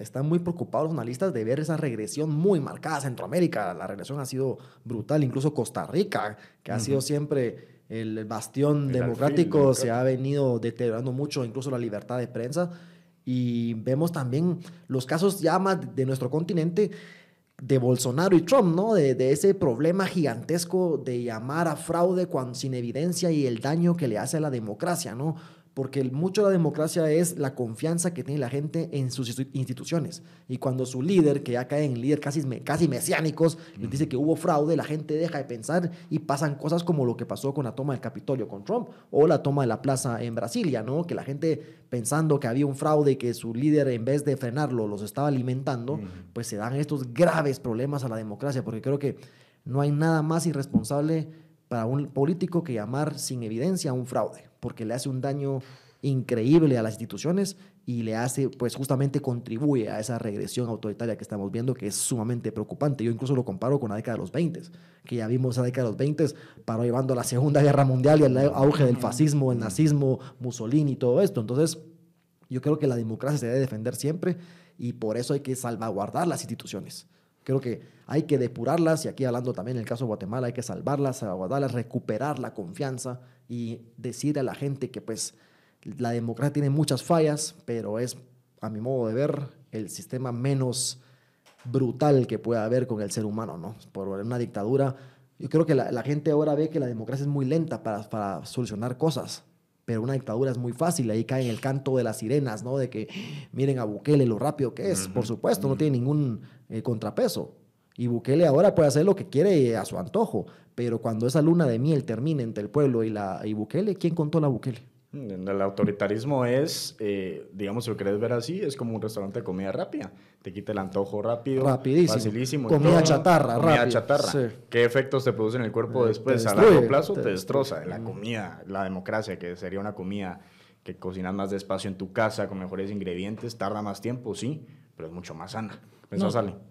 S2: están muy preocupados los analistas de ver esa regresión muy marcada. Centroamérica, la regresión ha sido brutal, incluso Costa Rica, que ha sido siempre el bastión democrático, se ha venido deteriorando mucho, incluso la libertad de prensa. Y vemos también los casos ya más de nuestro continente de Bolsonaro y Trump, ¿no? De, de, ese problema gigantesco de llamar a fraude cuando, sin evidencia y el daño que le hace a la democracia, ¿no? Porque mucho de la democracia es la confianza que tiene la gente en sus instituciones. Y cuando su líder, que ya cae en líder casi, casi mesiánicos, le dice que hubo fraude, la gente deja de pensar y pasan cosas como lo que pasó con la toma del Capitolio con Trump o la toma de la plaza en Brasilia, ¿no? Que la gente pensando que había un fraude y que su líder en vez de frenarlo los estaba alimentando, pues se dan estos graves problemas a la democracia, porque creo que no hay nada más irresponsable para un político que llamar sin evidencia a un fraude, porque le hace un daño increíble a las instituciones y le hace, pues justamente contribuye a esa regresión autoritaria que estamos viendo, que es sumamente preocupante. Yo incluso lo comparo con la década de los 20, que ya vimos esa década de los 20, paró llevando a la Segunda Guerra Mundial y el auge del fascismo, el nazismo, Mussolini y todo esto. Entonces, yo creo que la democracia se debe defender siempre y por eso hay que salvaguardar las instituciones. Creo que hay que depurarlas y aquí hablando también en el caso de Guatemala, hay que salvarlas, salvaguardarlas, recuperar la confianza y decir a la gente que pues la democracia tiene muchas fallas, pero es, a mi modo de ver, el sistema menos brutal que pueda haber con el ser humano, ¿no? Por una dictadura. Yo creo que la, la gente ahora ve que la democracia es muy lenta para, para solucionar cosas pero una dictadura es muy fácil, ahí cae en el canto de las sirenas, ¿no? De que miren a Bukele lo rápido que es, por supuesto, no tiene ningún eh, contrapeso. Y Bukele ahora puede hacer lo que quiere a su antojo, pero cuando esa luna de miel termine entre el pueblo y, la, y Bukele, ¿quién contó la Bukele?
S1: El autoritarismo es, eh, digamos, si lo querés ver así, es como un restaurante de comida rápida. Te quita el antojo rápido,
S2: Rapidísimo.
S1: facilísimo.
S2: Comida chatarra,
S1: Comida chatarra. ¿Qué efectos te producen en el cuerpo después? a largo plazo te, destroza. La comida, la democracia, que sería una comida que cocinas más despacio en tu casa, con mejores ingredientes, tarda más tiempo, sí, pero es mucho más sana.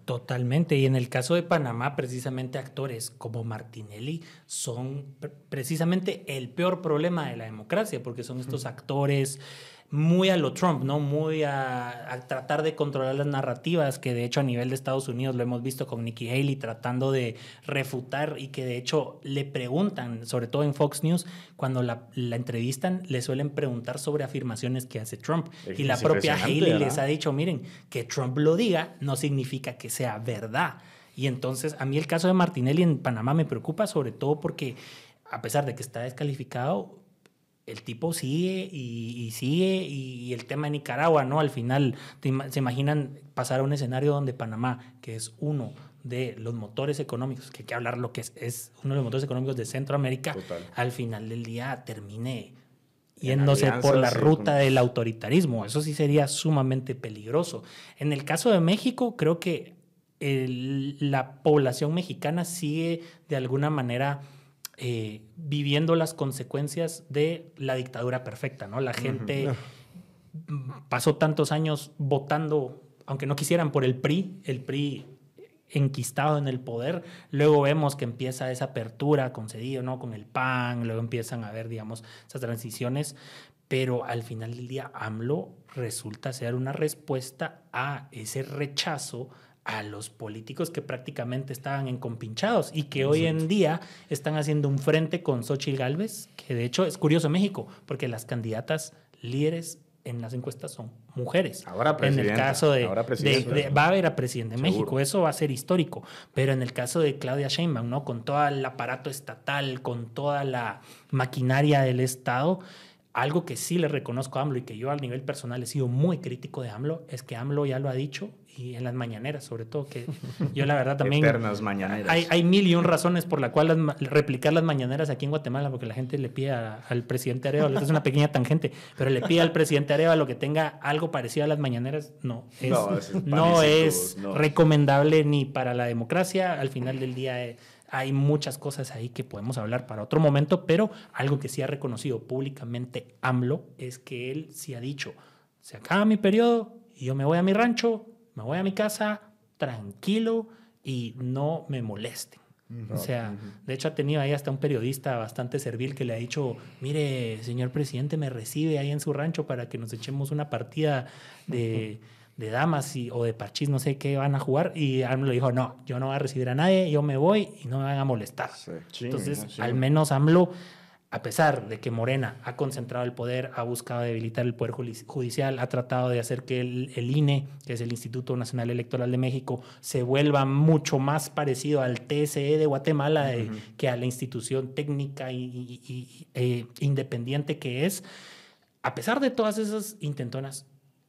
S3: Totalmente. Y en el caso de Panamá, precisamente actores como Martinelli son precisamente el peor problema de la democracia, porque son estos actores muy a lo Trump, ¿no? Muy a, tratar de controlar las narrativas, que de hecho a nivel de Estados Unidos lo hemos visto con Nikki Haley tratando de refutar y que de hecho le preguntan, sobre todo en Fox News, cuando la, entrevistan, le suelen preguntar sobre afirmaciones que hace Trump. y la propia Haley les ha dicho, miren, que Trump lo diga no significa que sea verdad. Y entonces a mí el caso de Martinelli en Panamá me preocupa sobre todo porque a pesar de que está descalificado, el tipo sigue y, sigue y, el tema de Nicaragua, ¿no? Al final, se imaginan pasar a un escenario donde Panamá, que es uno de los motores económicos, que hay que hablar lo que es, es uno de los motores económicos de Centroamérica, al final del día termine yéndose por la ruta del autoritarismo. Eso sí sería sumamente peligroso. En el caso de México, creo que la población mexicana sigue de alguna manera eh, viviendo las consecuencias de la dictadura perfecta, ¿no? La gente pasó tantos años votando, aunque no quisieran, por el PRI, el PRI enquistado en el poder. Luego vemos que empieza esa apertura concedida, ¿no? Con el PAN, luego empiezan a ver, digamos, esas transiciones, pero al final del día AMLO resulta ser una respuesta a ese rechazo a los políticos que prácticamente estaban encompinchados y que hoy en día están haciendo un frente con Xochitl Gálvez, que de hecho es curioso México, porque las candidatas líderes en las encuestas son mujeres.
S1: Ahora
S3: En el caso de, va a haber a presidente de México, eso va a ser histórico. Pero en el caso de Claudia Sheinbaum, ¿no? Con todo el aparato estatal, con toda la maquinaria del Estado, algo que sí le reconozco a AMLO y que yo a nivel personal he sido muy crítico de AMLO es que AMLO ya lo ha dicho y en las mañaneras, sobre todo, que yo la verdad también...
S1: Eternas mañaneras.
S3: Hay, hay mil y un razones por la cual replicar las mañaneras aquí en Guatemala, porque la gente le pide al presidente Arevalo, es una pequeña tangente, pero le pide al presidente Arevalo que tenga algo parecido a las mañaneras, no, es, no, es, recomendable ni para la democracia, al final del día... Eh, hay muchas cosas ahí que podemos hablar para otro momento, pero algo que sí ha reconocido públicamente AMLO es que él sí ha dicho, se acaba mi periodo y yo me voy a mi rancho, me voy a mi casa tranquilo y no me molesten. O sea, de hecho ha tenido ahí hasta un periodista bastante servil que le ha dicho, mire, señor presidente, me recibe ahí en su rancho para que nos echemos una partida de de damas y, o de parchís, no sé qué van a jugar. Y AMLO dijo, no, yo no voy a recibir a nadie, yo me voy y no me van a molestar. Entonces, al menos AMLO, a pesar de que Morena ha concentrado el poder, ha buscado debilitar el poder judicial, ha tratado de hacer que el, INE, que es el Instituto Nacional Electoral de México, se vuelva mucho más parecido al TSE de Guatemala que a la institución técnica y, e independiente que es. A pesar de todas esas intentonas,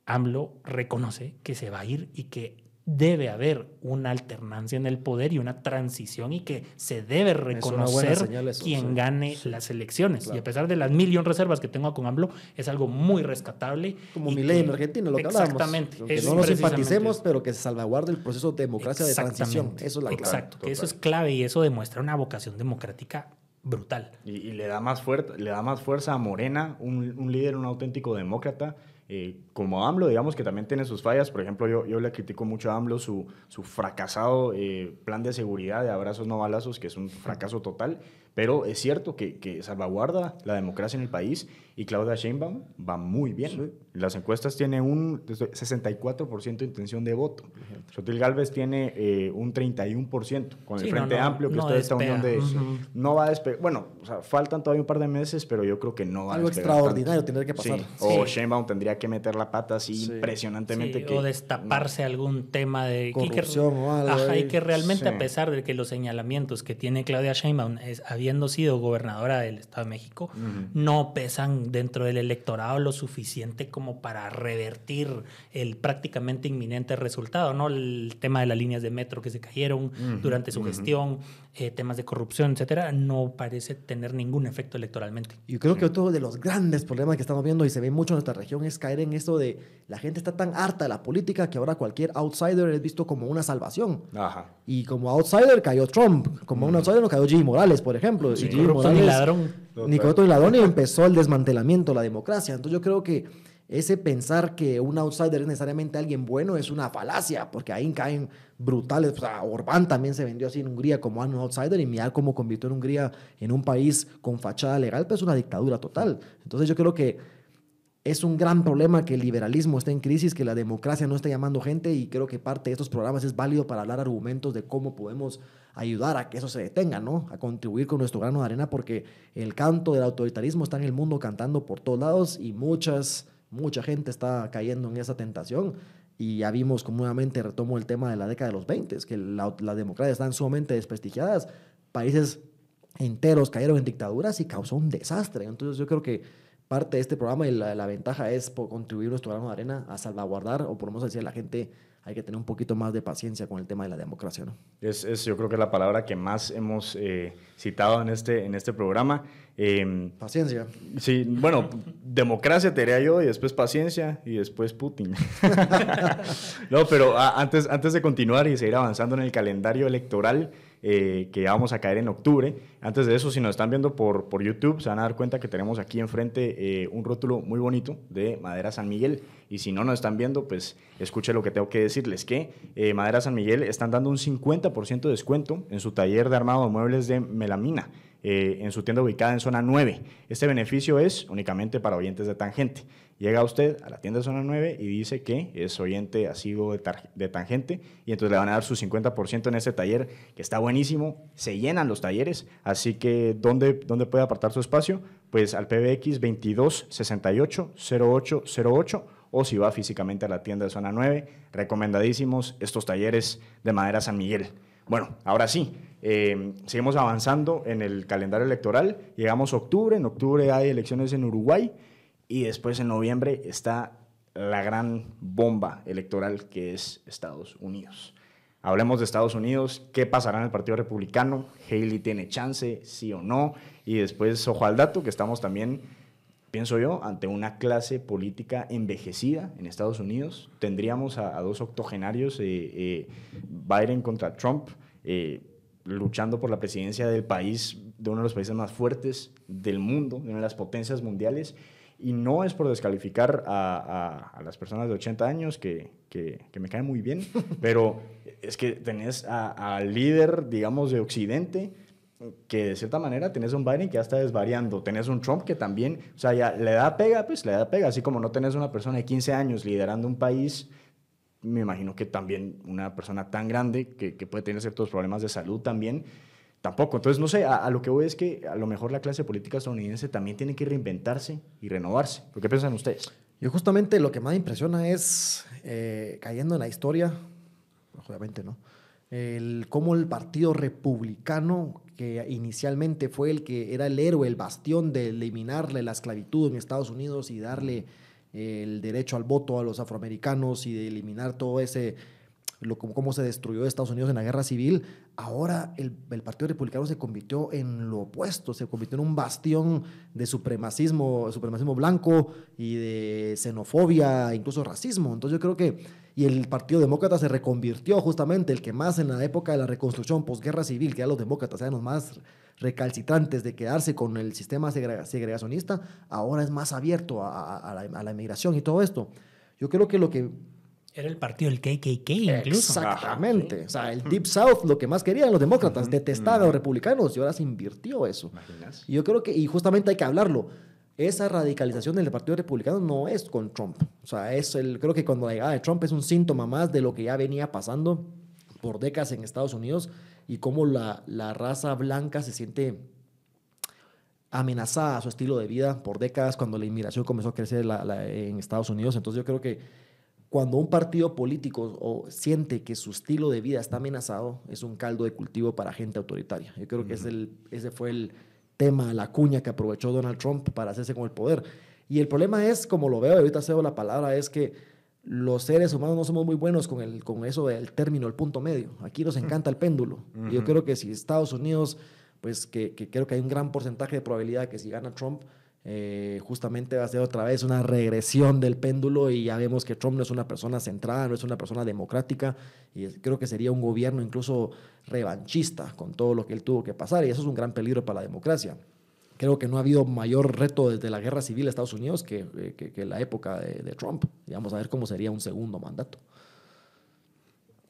S3: AMLO reconoce que se va a ir y que debe haber una alternancia en el poder y una transición y que se debe reconocer quien gane las elecciones. Y a pesar de las millón reservas que tengo con AMLO, es algo muy rescatable.
S2: Como mi ley en Argentina, lo que
S3: Exactamente.
S2: Que no nos simpaticemos, pero que se salvaguarde el proceso de democracia de transición. Eso es la clave.
S3: Exacto, que eso es clave y eso demuestra una vocación democrática brutal.
S1: Y, le, da más le da más fuerza a Morena, un, un líder, un auténtico demócrata, eh, como AMLO, digamos que también tiene sus fallas. Por ejemplo, yo, yo le critico mucho a AMLO su, su fracasado eh, plan de seguridad de abrazos no balazos, que es un fracaso total. Pero es cierto que, que, salvaguarda la democracia en el país y Claudia Sheinbaum va muy bien. Las encuestas tiene un 64% de intención de voto. Sotil Galvez tiene eh, un 31% con el Frente Amplio, que está esta unión de... No va a despegar. Bueno, o sea, faltan todavía un par de meses, pero yo creo que no va
S2: Algo
S1: a
S2: despegar. Algo extraordinario tendría que pasar.
S1: O Sheinbaum tendría que meter la pata así impresionantemente.
S3: o destaparse algún tema de...
S2: Corrupción o algo.
S3: Ajá, y que realmente a pesar de que los señalamientos que tiene Claudia Sheinbaum es, habiendo sido gobernadora del Estado de México, no pesan dentro del electorado lo suficiente como para revertir el prácticamente inminente resultado, ¿no? El tema de las líneas de metro que se cayeron durante su gestión, eh, temas de corrupción, etcétera, no parece tener ningún efecto electoralmente.
S2: Yo creo que otro de los grandes problemas que estamos viendo y se ve mucho en nuestra región es caer en esto de la gente está tan harta de la política que ahora cualquier outsider es visto como una salvación. Y como outsider cayó Trump, como un outsider no cayó Jimmy Morales, por ejemplo.
S3: Sí, y ladrón.
S2: Nicoto y ladrón y empezó el desmantelamiento de la democracia. Entonces yo creo que ese pensar que un outsider es necesariamente alguien bueno es una falacia, porque ahí caen brutales. O sea, Orbán también se vendió así en Hungría como un outsider y mirar cómo convirtió en Hungría en un país con fachada legal, pues es una dictadura total. Entonces yo creo que es un gran problema que el liberalismo esté en crisis, que la democracia no esté llamando gente y creo que parte de estos programas es válido para hablar argumentos de cómo podemos ayudar a que eso se detenga, ¿no? A contribuir con nuestro grano de arena porque el canto del autoritarismo está en el mundo cantando por todos lados y muchas, mucha gente está cayendo en esa tentación. Y ya vimos como nuevamente retomo el tema de la década de los 20, que la, la democracia están sumamente desprestigiadas. Países enteros cayeron en dictaduras y causó un desastre. Entonces yo creo que parte de este programa y la, ventaja es por contribuir nuestro grano de arena a salvaguardar o por lo menos decir la gente hay que tener un poquito más de paciencia con el tema de la democracia. ¿no?
S1: Es, es yo creo que la palabra que más hemos eh, citado en este, en este programa.
S2: Em, paciencia.
S1: Sí, bueno, democracia te diría yo, y después paciencia, y después Putin. no, pero antes, antes de continuar y seguir avanzando en el calendario electoral, eh, que vamos a caer en octubre. Antes de eso, si nos están viendo por, por YouTube, se van a dar cuenta que tenemos aquí enfrente eh, un rótulo muy bonito de Madera San Miguel. Y si no nos están viendo, pues escuche lo que tengo que decirles, que eh, Madera San Miguel están dando un 50% de descuento en su taller de armado de muebles de melamina. En su tienda ubicada en zona 9. Este beneficio es únicamente para oyentes de Tangente. Llega usted a la tienda de zona 9 y dice que es oyente asiduo de, de Tangente y entonces le van a dar su 50% en este taller que está buenísimo. Se llenan los talleres, así que ¿dónde, puede apartar su espacio? Pues al PBX 2268 0808 o si va físicamente a la tienda de zona 9. Recomendadísimos estos talleres de madera San Miguel. Bueno, ahora sí, eh, seguimos avanzando en el calendario electoral. Llegamos a octubre, en octubre hay elecciones en Uruguay. Y después en noviembre está la gran bomba electoral que es Estados Unidos. Hablemos de Estados Unidos, qué pasará en el Partido Republicano, Haley tiene chance, sí o no, y después, ojo al dato, que estamos también, pienso yo, ante una clase política envejecida en Estados Unidos. Tendríamos a, dos octogenarios, eh, eh, Biden contra Trump, luchando por la presidencia del país, de uno de los países más fuertes del mundo, de una de las potencias mundiales, y no es por descalificar a, las personas de 80 años, que, que, me caen muy bien, pero es que tenés al líder, digamos, de Occidente, que de cierta manera tenés un Biden que ya está desvariando, tenés un Trump que también, o sea, ya le da pega, pues le da pega, así como no tenés una persona de 15 años liderando un país, me imagino que también una persona tan grande que, que puede tener ciertos problemas de salud también, tampoco. Entonces, no sé, a, lo que voy es que a lo mejor la clase política estadounidense también tiene que reinventarse y renovarse. ¿Por qué piensan ustedes?
S2: Yo justamente lo que más me impresiona es, eh, cayendo en la historia, obviamente no, el, cómo el Partido Republicano, que inicialmente fue el que era el héroe, el bastión de eliminarle la esclavitud en Estados Unidos y darle el derecho al voto a los afroamericanos y de eliminar todo ese lo, cómo, se destruyó Estados Unidos en la guerra civil, ahora el, Partido Republicano se convirtió en lo opuesto, se convirtió en un bastión de supremacismo, supremacismo blanco y de xenofobia, incluso racismo. Entonces yo creo que, y el Partido Demócrata se reconvirtió justamente, el que más en la época de la reconstrucción posguerra civil, que ya los demócratas eran los más recalcitrantes de quedarse con el sistema segregacionista, ahora es más abierto a, la, a la inmigración y todo esto. Yo creo que lo que
S3: era el partido del KKK incluso.
S2: Exactamente. O sea, el Deep South, lo que más querían los demócratas, detestaban a los republicanos y ahora se invirtió eso. Y yo creo que, y justamente hay que hablarlo, esa radicalización del Partido Republicano no es con Trump. O sea, es el, creo que cuando la llegada de Trump es un síntoma más de lo que ya venía pasando por décadas en Estados Unidos y cómo la, la raza blanca se siente amenazada a su estilo de vida por décadas cuando la inmigración comenzó a crecer en Estados Unidos. Entonces yo creo que cuando un partido político o siente que su estilo de vida está amenazado, es un caldo de cultivo para gente autoritaria. Yo creo que es el, ese fue el tema, la cuña que aprovechó Donald Trump para hacerse con el poder. Y el problema es, como lo veo, ahorita cedo la palabra, es que los seres humanos no somos muy buenos con, el, con eso del término, el punto medio. Aquí nos encanta el péndulo. Yo creo que si Estados Unidos, pues que, que creo que hay un gran porcentaje de probabilidad que si gana Trump, eh, justamente va a ser otra vez una regresión del péndulo y ya vemos que Trump no es una persona centrada, no es una persona democrática y creo que sería un gobierno incluso revanchista con todo lo que él tuvo que pasar y eso es un gran peligro para la democracia. Creo que no ha habido mayor reto desde la guerra civil de Estados Unidos que, eh, que, la época de, Trump. Y vamos a ver cómo sería un segundo mandato.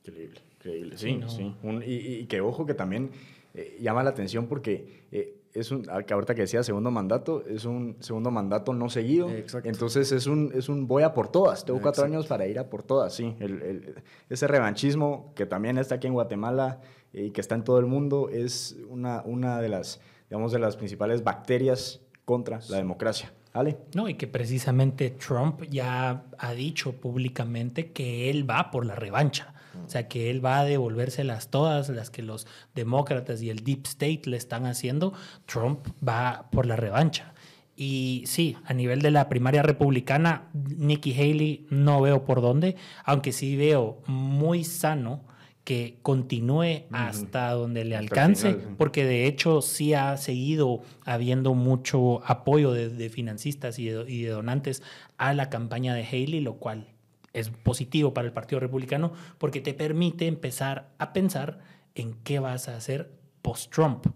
S1: Increíble, increíble. Sí, sí. y, que ojo que también eh, llama la atención porque es un, ahorita que decía segundo mandato, es un segundo mandato no seguido. Entonces es un, es un voy a por todas. Tengo cuatro años para ir a por todas, sí. El, ese revanchismo que también está aquí en Guatemala y que está en todo el mundo es una, una de, las, digamos, de las principales bacterias contra la democracia. ¿Vale?
S3: No, y que precisamente Trump ya ha dicho públicamente que él va por la revancha. O sea, que él va a devolvérselas todas, las que los demócratas y el Deep State le están haciendo. Trump va por la revancha. Y sí, a nivel de la primaria republicana, Nikki Haley no veo por dónde, aunque sí veo muy sano que continúe hasta donde le alcance, porque de hecho sí ha seguido habiendo mucho apoyo de, financistas y de, donantes a la campaña de Haley, lo cual es positivo para el Partido Republicano porque te permite empezar a pensar en qué vas a hacer post-Trump.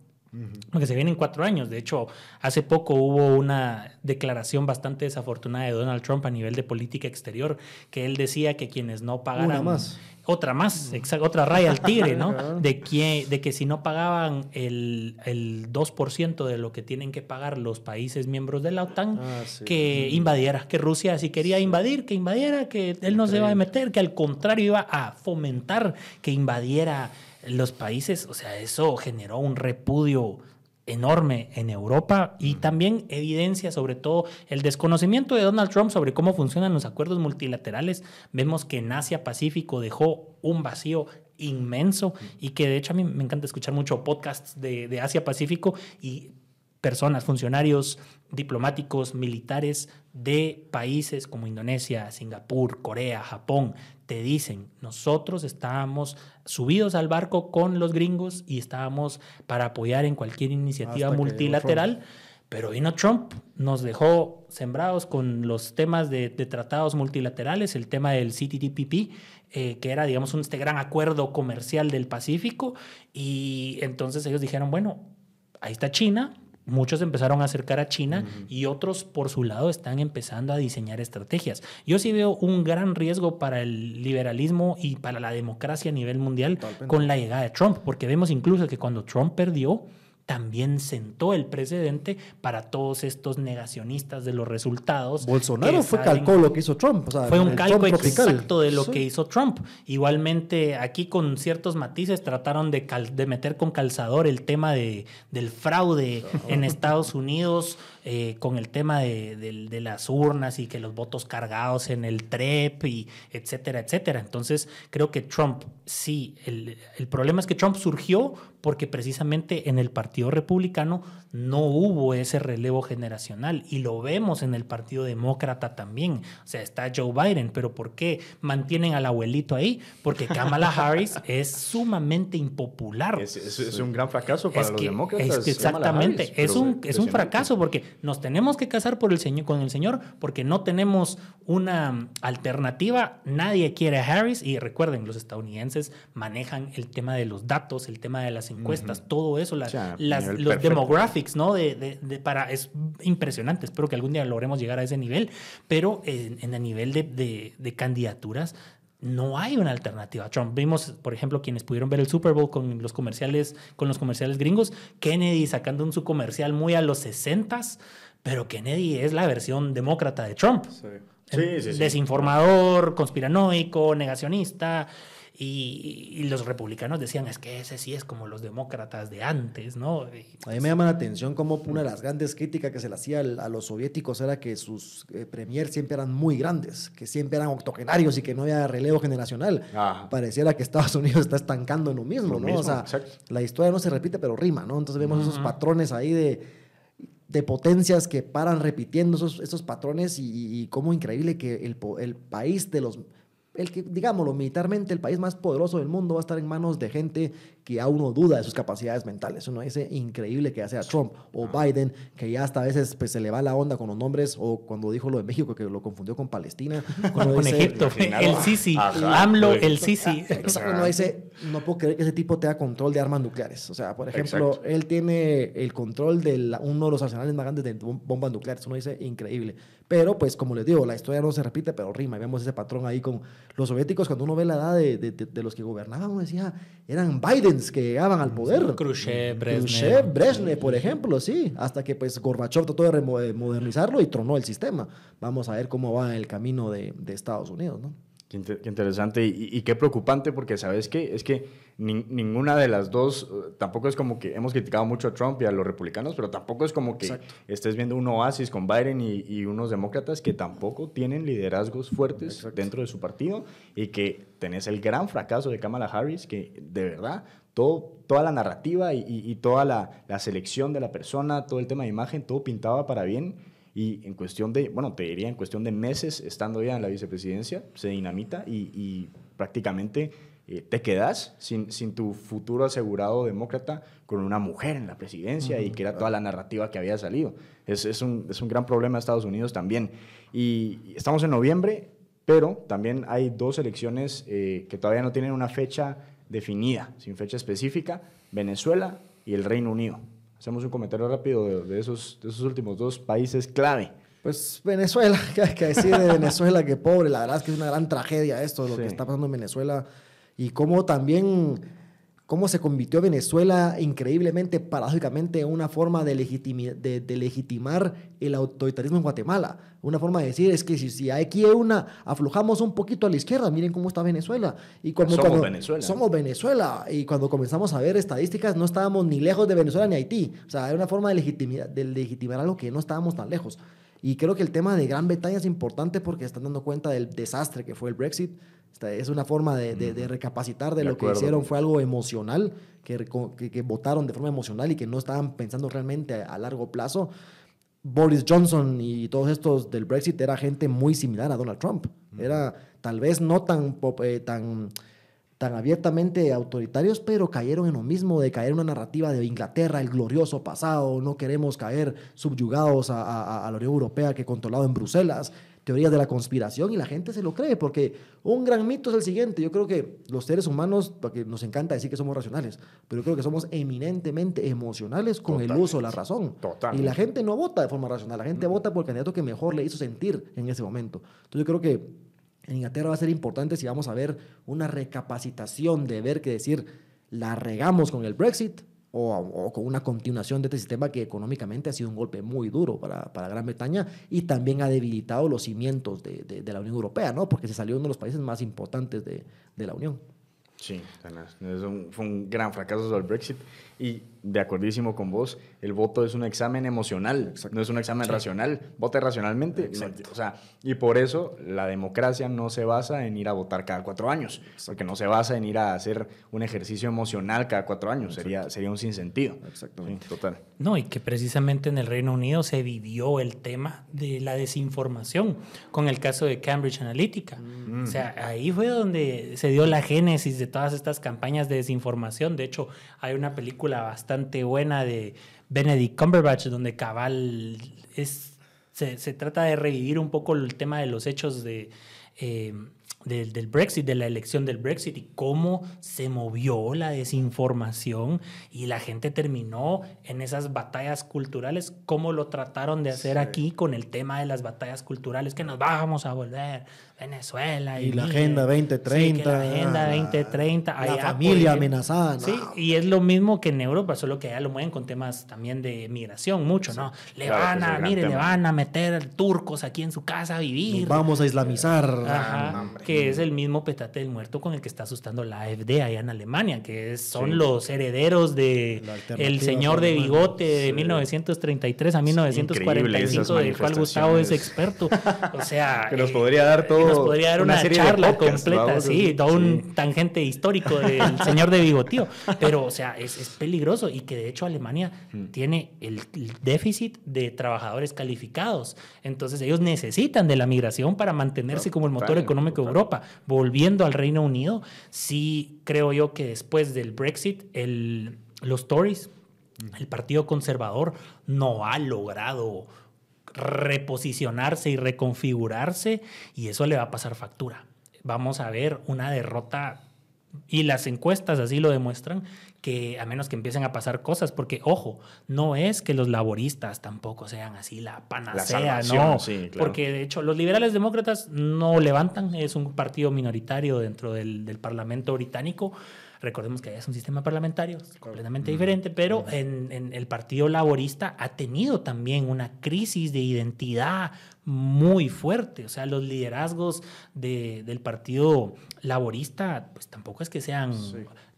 S3: Porque se vienen cuatro años. De hecho, hace poco hubo una declaración bastante desafortunada de Donald Trump a nivel de política exterior, que él decía que quienes no pagaran...
S2: más
S3: otra más, otra raya al tigre, ¿no? De que, de que si no pagaban el, el 2% de lo que tienen que pagar los países miembros de la OTAN, ah, que invadiera, que Rusia si quería invadir, que invadiera, que él no se iba a meter, que al contrario iba a fomentar que invadiera los países. O sea, eso generó un repudio enorme en Europa y también evidencia sobre todo el desconocimiento de Donald Trump sobre cómo funcionan los acuerdos multilaterales. Vemos que en Asia Pacífico dejó un vacío inmenso y que de hecho a mí me encanta escuchar mucho podcasts de, Asia Pacífico y personas, funcionarios diplomáticos, militares de países como Indonesia, Singapur, Corea, Japón, te dicen, nosotros estábamos subidos al barco con los gringos y estábamos para apoyar en cualquier iniciativa multilateral. Pero vino Trump, nos dejó sembrados con los temas de, tratados multilaterales, el tema del CTTPP, eh, que era, digamos, un, este gran acuerdo comercial del Pacífico. Y entonces ellos dijeron, bueno, ahí está China, muchos empezaron a acercar a China y otros por su lado están empezando a diseñar estrategias. Yo sí veo un gran riesgo para el liberalismo y para la democracia a nivel mundial con la llegada de Trump, porque vemos incluso que cuando Trump perdió, también sentó el precedente para todos estos negacionistas de los resultados.
S2: Bolsonaro fue calcó lo que hizo Trump.
S3: fue un calco exacto de lo que hizo Trump. Igualmente, aquí con ciertos matices trataron de, de meter con calzador el tema de, del fraude en Estados Unidos eh, con el tema de, de, las urnas y que los votos cargados en el TREP y etcétera, etcétera. Entonces, creo que Trump, sí, el, el problema es que Trump surgió porque precisamente en el Partido Republicano no hubo ese relevo generacional y lo vemos en el Partido Demócrata también. O sea, está Joe Biden, pero ¿por qué mantienen al abuelito ahí? Porque Kamala Harris es sumamente impopular.
S1: Es, un gran fracaso para los demócratas.
S3: exactamente, es, un, es un fracaso porque nos tenemos que casar por el señor, con el señor porque no tenemos una alternativa. Nadie quiere a Harris y recuerden, los estadounidenses manejan el tema de los datos, el tema de las encuestas, todo eso, las, los demographics, ¿no? De, de, para, es impresionante, espero que algún día logremos llegar a ese nivel, pero en, en el nivel de, candidaturas no hay una alternativa a Trump. Vimos, por ejemplo, quienes pudieron ver el Super Bowl con los comerciales, con los comerciales gringos, Kennedy sacando un su comercial muy a los 60 pero Kennedy es la versión demócrata de Trump. Desinformador, conspiranoico, negacionista. Y, los republicanos decían, es que ese sí es como los demócratas de antes, ¿no?
S2: a mí me llama la atención como una de las grandes críticas que se le hacía a los soviéticos era que sus eh, premiers siempre eran muy grandes, que siempre eran octogenarios y que no había relevo generacional. Pareciera que Estados Unidos está estancando en lo mismo, ¿no? o sea, la historia no se repite, pero rima, ¿no? Entonces vemos esos patrones ahí de, de potencias que paran repitiendo esos, esos patrones y, y, cómo increíble que el, el país de los el que, digámoslo, militarmente el país más poderoso del mundo va a estar en manos de gente que aún no duda de sus capacidades mentales. Uno dice increíble que ya sea Trump o Biden, que ya hasta a veces pues, se le va la onda con los nombres, o cuando dijo lo de México, que lo confundió con Palestina.
S3: con Egipto, el Sisi, AMLO, el Sisi.
S2: Uno dice, no puedo creer que ese tipo tenga control de armas nucleares. O sea, por ejemplo, él tiene el control de uno de los arsenales más grandes de bombas nucleares. Uno dice, increíble. Pero, pues, como les digo, la historia no se repite, pero rima. Y vemos ese patrón ahí con los soviéticos. Cuando uno ve la edad de, de, de los que gobernaban, uno decía, eran Que llegaban al poder.
S3: Khrushchev, Brezhnev.
S2: Brezhnev, por ejemplo, sí. Hasta que, pues, Gorbachev trató de modernizarlo y tronó el sistema. Vamos a ver cómo va el camino de, de Estados Unidos, ¿no?
S1: Qué, interesante y, qué preocupante porque, ¿sabes qué? Es que ninguna de las dos, eh, tampoco es como que hemos criticado mucho a Trump y a los republicanos, pero tampoco es como que estés viendo un oasis con Biden y, unos demócratas que tampoco tienen liderazgos fuertes dentro de su partido y que tenés el gran fracaso de Kamala Harris, que de verdad todo, toda la narrativa y, toda la, la selección de la persona, todo el tema de imagen, todo pintaba para bien y en cuestión de, bueno, te diría en cuestión de meses estando ya en la vicepresidencia, se dinamita y, prácticamente eh, te quedas sin, sin, tu futuro asegurado demócrata con una mujer en la presidencia y que era toda la narrativa que había salido. Es, es, un, es un gran problema de Estados Unidos también. Y estamos en noviembre, pero también hay dos elecciones eh, que todavía no tienen una fecha definida, sin fecha específica, Venezuela y el Reino Unido. Hacemos un comentario rápido de, esos, de esos últimos dos países clave.
S2: Pues Venezuela, que hay que decir de Venezuela que pobre, la verdad es que es una gran tragedia esto, de lo que está pasando en Venezuela y cómo también cómo se convirtió Venezuela increíblemente, paradójicamente, en una forma de, de, legitimar el autoritarismo en Guatemala. Una forma de decir es que si, si aquí una aflojamos un poquito a la izquierda, miren cómo está Venezuela. Y
S1: cuando, somos Venezuela.
S2: Somos Venezuela. Y cuando comenzamos a ver estadísticas, no estábamos ni lejos de Venezuela ni Haití. O sea, era una forma de, legitimar, de legitimar algo que no estábamos tan lejos. Y creo que el tema de Gran Bretaña es importante porque están dando cuenta del desastre que fue el Brexit. Es una forma de, de, recapacitar de, lo que hicieron. Fue algo emocional, que, que, que, votaron de forma emocional y que no estaban pensando realmente a, largo plazo. Boris Johnson y todos estos del Brexit era gente muy similar a Donald Trump. Era tal vez no tan, eh, tan tan abiertamente autoritarios, pero cayeron en lo mismo de caer en una narrativa de Inglaterra, el glorioso pasado, no queremos caer subyugados a, la Unión Europea que controlado en Bruselas, teorías de la conspiración y la gente se lo cree, porque un gran mito es el siguiente, yo creo que los seres humanos, porque nos encanta decir que somos racionales, pero creo que somos eminentemente emocionales con el uso de la razón. Y la gente no vota de forma racional, la gente vota por el candidato que mejor le hizo sentir en ese momento. Entonces yo creo que en Inglaterra va a ser importante si vamos a ver una recapacitación de ver que decir, la regamos con el Brexit o, con una continuación de este sistema que económicamente ha sido un golpe muy duro para, para Gran Bretaña y también ha debilitado los cimientos de, de, la Unión Europea, ¿no? porque se salió uno de los países más importantes de, de la Unión.
S1: Sí, fue un gran fracaso el Brexit. Y de acordísimo con vos, el voto es un examen emocional, no es un examen racional. Vote racionalmente. o sea, y por eso la democracia no se basa en ir a votar cada cuatro años, porque no se basa en ir a hacer un ejercicio emocional cada cuatro años. Sería, sería un sinsentido.
S2: Exactamente.
S1: total.
S3: No, y que precisamente en el Reino Unido se vivió el tema de la desinformación con el caso de Cambridge Analytica. Mm. O sea, ahí fue donde se dio la génesis de todas estas campañas de desinformación. De hecho, hay una película bastante buena de Benedict Cumberbatch, donde cabal es, se, se trata de revivir un poco el tema de los hechos de... Eh, del, Brexit, de la elección del Brexit y cómo se movió la desinformación y la gente terminó en esas batallas culturales, cómo lo trataron de hacer aquí con el tema de las batallas culturales, que nos vamos a volver Venezuela.
S2: Y, la Agenda 2030.
S3: la Agenda 2030.
S2: La, familia amenazada.
S3: Sí, y es lo mismo que en Europa, solo que ya lo mueven con temas también de migración, mucho, ¿no? Le van a, mire, le van a meter turcos aquí en su casa a vivir.
S2: vamos a islamizar.
S3: Ajá, que es el mismo petate del muerto con el que está asustando la AfD allá en Alemania, que son los herederos de el señor de bigote de 1933 a 1945, del cual Gustavo es experto. O sea...
S1: que nos podría dar todo
S3: nos podría dar una, charla completa, sí, todo un tangente histórico del señor de Bigotío. Pero, o sea, es, es, peligroso y que de hecho Alemania mm. tiene el, déficit de trabajadores calificados. Entonces, ellos necesitan de la migración para mantenerse como el motor económico de Europa. Volviendo al Reino Unido, sí creo yo que después del Brexit, el, los Tories, mm. el Partido Conservador, no ha logrado reposicionarse y reconfigurarse y eso le va a pasar factura. Vamos a ver una derrota y las encuestas así lo demuestran, que a menos que empiecen a pasar cosas, porque ojo, no es que los laboristas tampoco sean así la panacea, no, porque de hecho los liberales demócratas no levantan, es un partido minoritario dentro del, del Parlamento británico, Recordemos que es un sistema parlamentario completamente diferente, pero en, el Partido Laborista ha tenido también una crisis de identidad muy fuerte. O sea, los liderazgos del Partido Laborista, pues tampoco es que sean...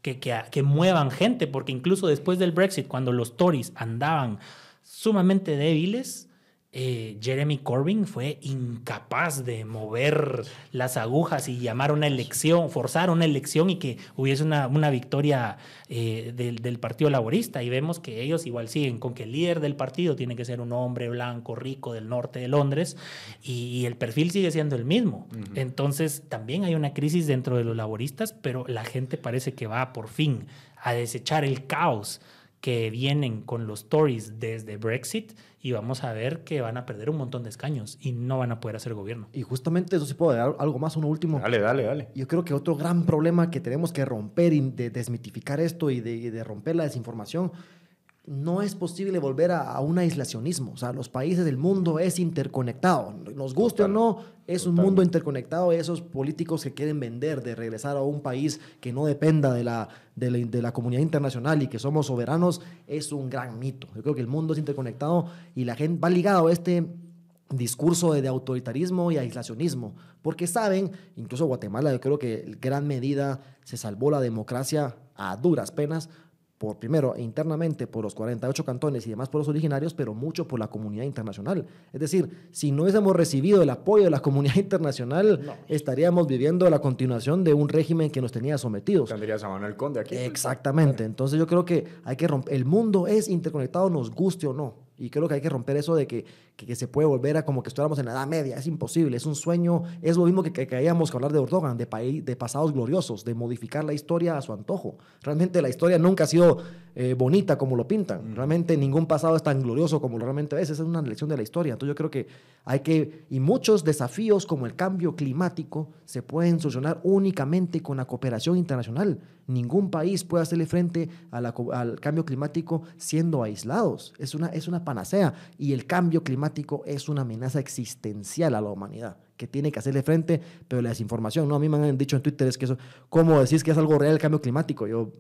S3: Que, que muevan gente, porque incluso después del Brexit, cuando los Tories andaban sumamente débiles, eh, Jeremy Corbyn fue incapaz de mover las agujas y llamar una elección, forzar una elección y que hubiese una, victoria eh, del, Partido Laborista. Y vemos que ellos igual siguen con que el líder del partido tiene que ser un hombre blanco, rico del norte de Londres y, el perfil sigue siendo el mismo. Entonces también hay una crisis dentro de los laboristas, pero la gente parece que va por fin a desechar el caos que vienen con los Tories desde Brexit y vamos a ver que van a perder un montón de escaños y no van a poder hacer gobierno.
S2: Y justamente eso sí puedo dar algo más, uno último.
S1: Dale, dale, dale.
S2: Yo creo que otro gran problema que tenemos que romper y de desmitificar esto y de, de romper la desinformación no es posible volver a, un aislacionismo. O sea, los países del mundo es interconectado. Nos guste o no, es un mundo interconectado. Esos políticos que quieren vender de regresar a un país que no dependa de la, de la, comunidad internacional y que somos soberanos es un gran mito. Yo creo que el mundo es interconectado y la gente va ligado a este discurso de, autoritarismo y aislacionismo, porque saben, incluso Guatemala, yo creo que en gran medida se salvó la democracia a duras penas por primero internamente por los 48 cantones y demás pueblos originarios, pero mucho por la comunidad internacional. Es decir, si no hubiésemos recibido el apoyo de la comunidad internacional, estaríamos viviendo la continuación de un régimen que nos tenía sometidos.
S1: Tendrías a Manuel Conde aquí.
S2: Exactamente. Entonces yo creo que hay que romper. El mundo es interconectado, nos guste o no. Y creo que hay que romper eso de que, que, se puede volver a como que estuviéramos en la Edad Media. Es imposible, es un sueño. Es lo mismo que, que caíamos hablar de Erdogan, de, de pasados gloriosos, de modificar la historia a su antojo. Realmente la historia nunca ha sido eh, bonita como lo pintan. Realmente ningún pasado es tan glorioso como lo realmente es. Esa es una lección de la historia. Entonces yo creo que hay que... Y muchos desafíos como el cambio climático se pueden solucionar únicamente con la cooperación internacional. Ningún país puede hacerle frente al cambio climático siendo aislados. Es una, es una panacea. Y el cambio climático es una amenaza existencial a la humanidad que tiene que hacerle frente, pero la desinformación, ¿no? A mí me han dicho en Twitter es que eso, ¿cómo decís que es algo real el cambio climático? Yo,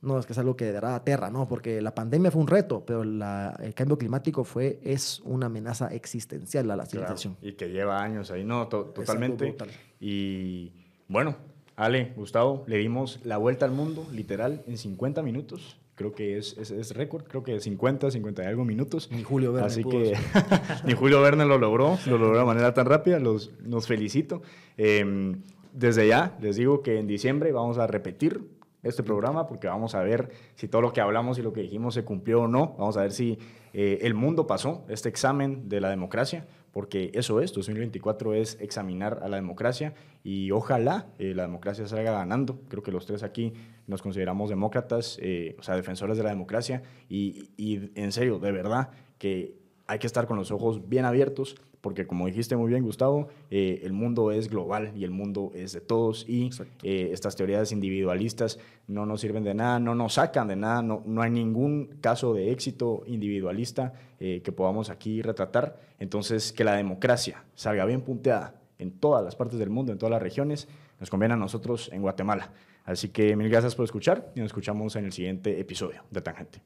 S2: no, es que es algo que dará a tierra, ¿no? Porque la pandemia fue un reto, pero el cambio climático fue, es una amenaza existencial a la civilización.
S1: y que lleva años ahí, ¿no? totalmente. Y bueno, Ale, Gustavo, le dimos la vuelta al mundo, literal, en 50 minutos. Creo que es, es, récord, creo que 50, 50 y algo minutos.
S2: Ni Julio Verne.
S1: Así que ni Julio Verne lo logró, lo logró de manera tan rápida, los, nos felicito. Em, desde ya les digo que en diciembre vamos a repetir este programa porque vamos a ver si todo lo que hablamos y lo que dijimos se cumplió o no. Vamos a ver si eh, el mundo pasó este examen de la democracia, porque eso es, 2024 es examinar a la democracia y ojalá eh, la democracia salga ganando. Creo que los tres aquí nos consideramos demócratas, eh, o sea, defensores de la democracia y, y en serio, de verdad, que hay que estar con los ojos bien abiertos porque como dijiste muy bien, Gustavo, eh, el mundo es global y el mundo es de todos y eh, estas teorías individualistas no nos sirven de nada, no nos sacan de nada, no, no hay ningún caso de éxito individualista eh, que podamos aquí retratar. Entonces, que la democracia salga bien punteada en todas las partes del mundo, en todas las regiones, nos conviene a nosotros en Guatemala. Así que mil gracias por escuchar y nos escuchamos en el siguiente episodio de Tangente.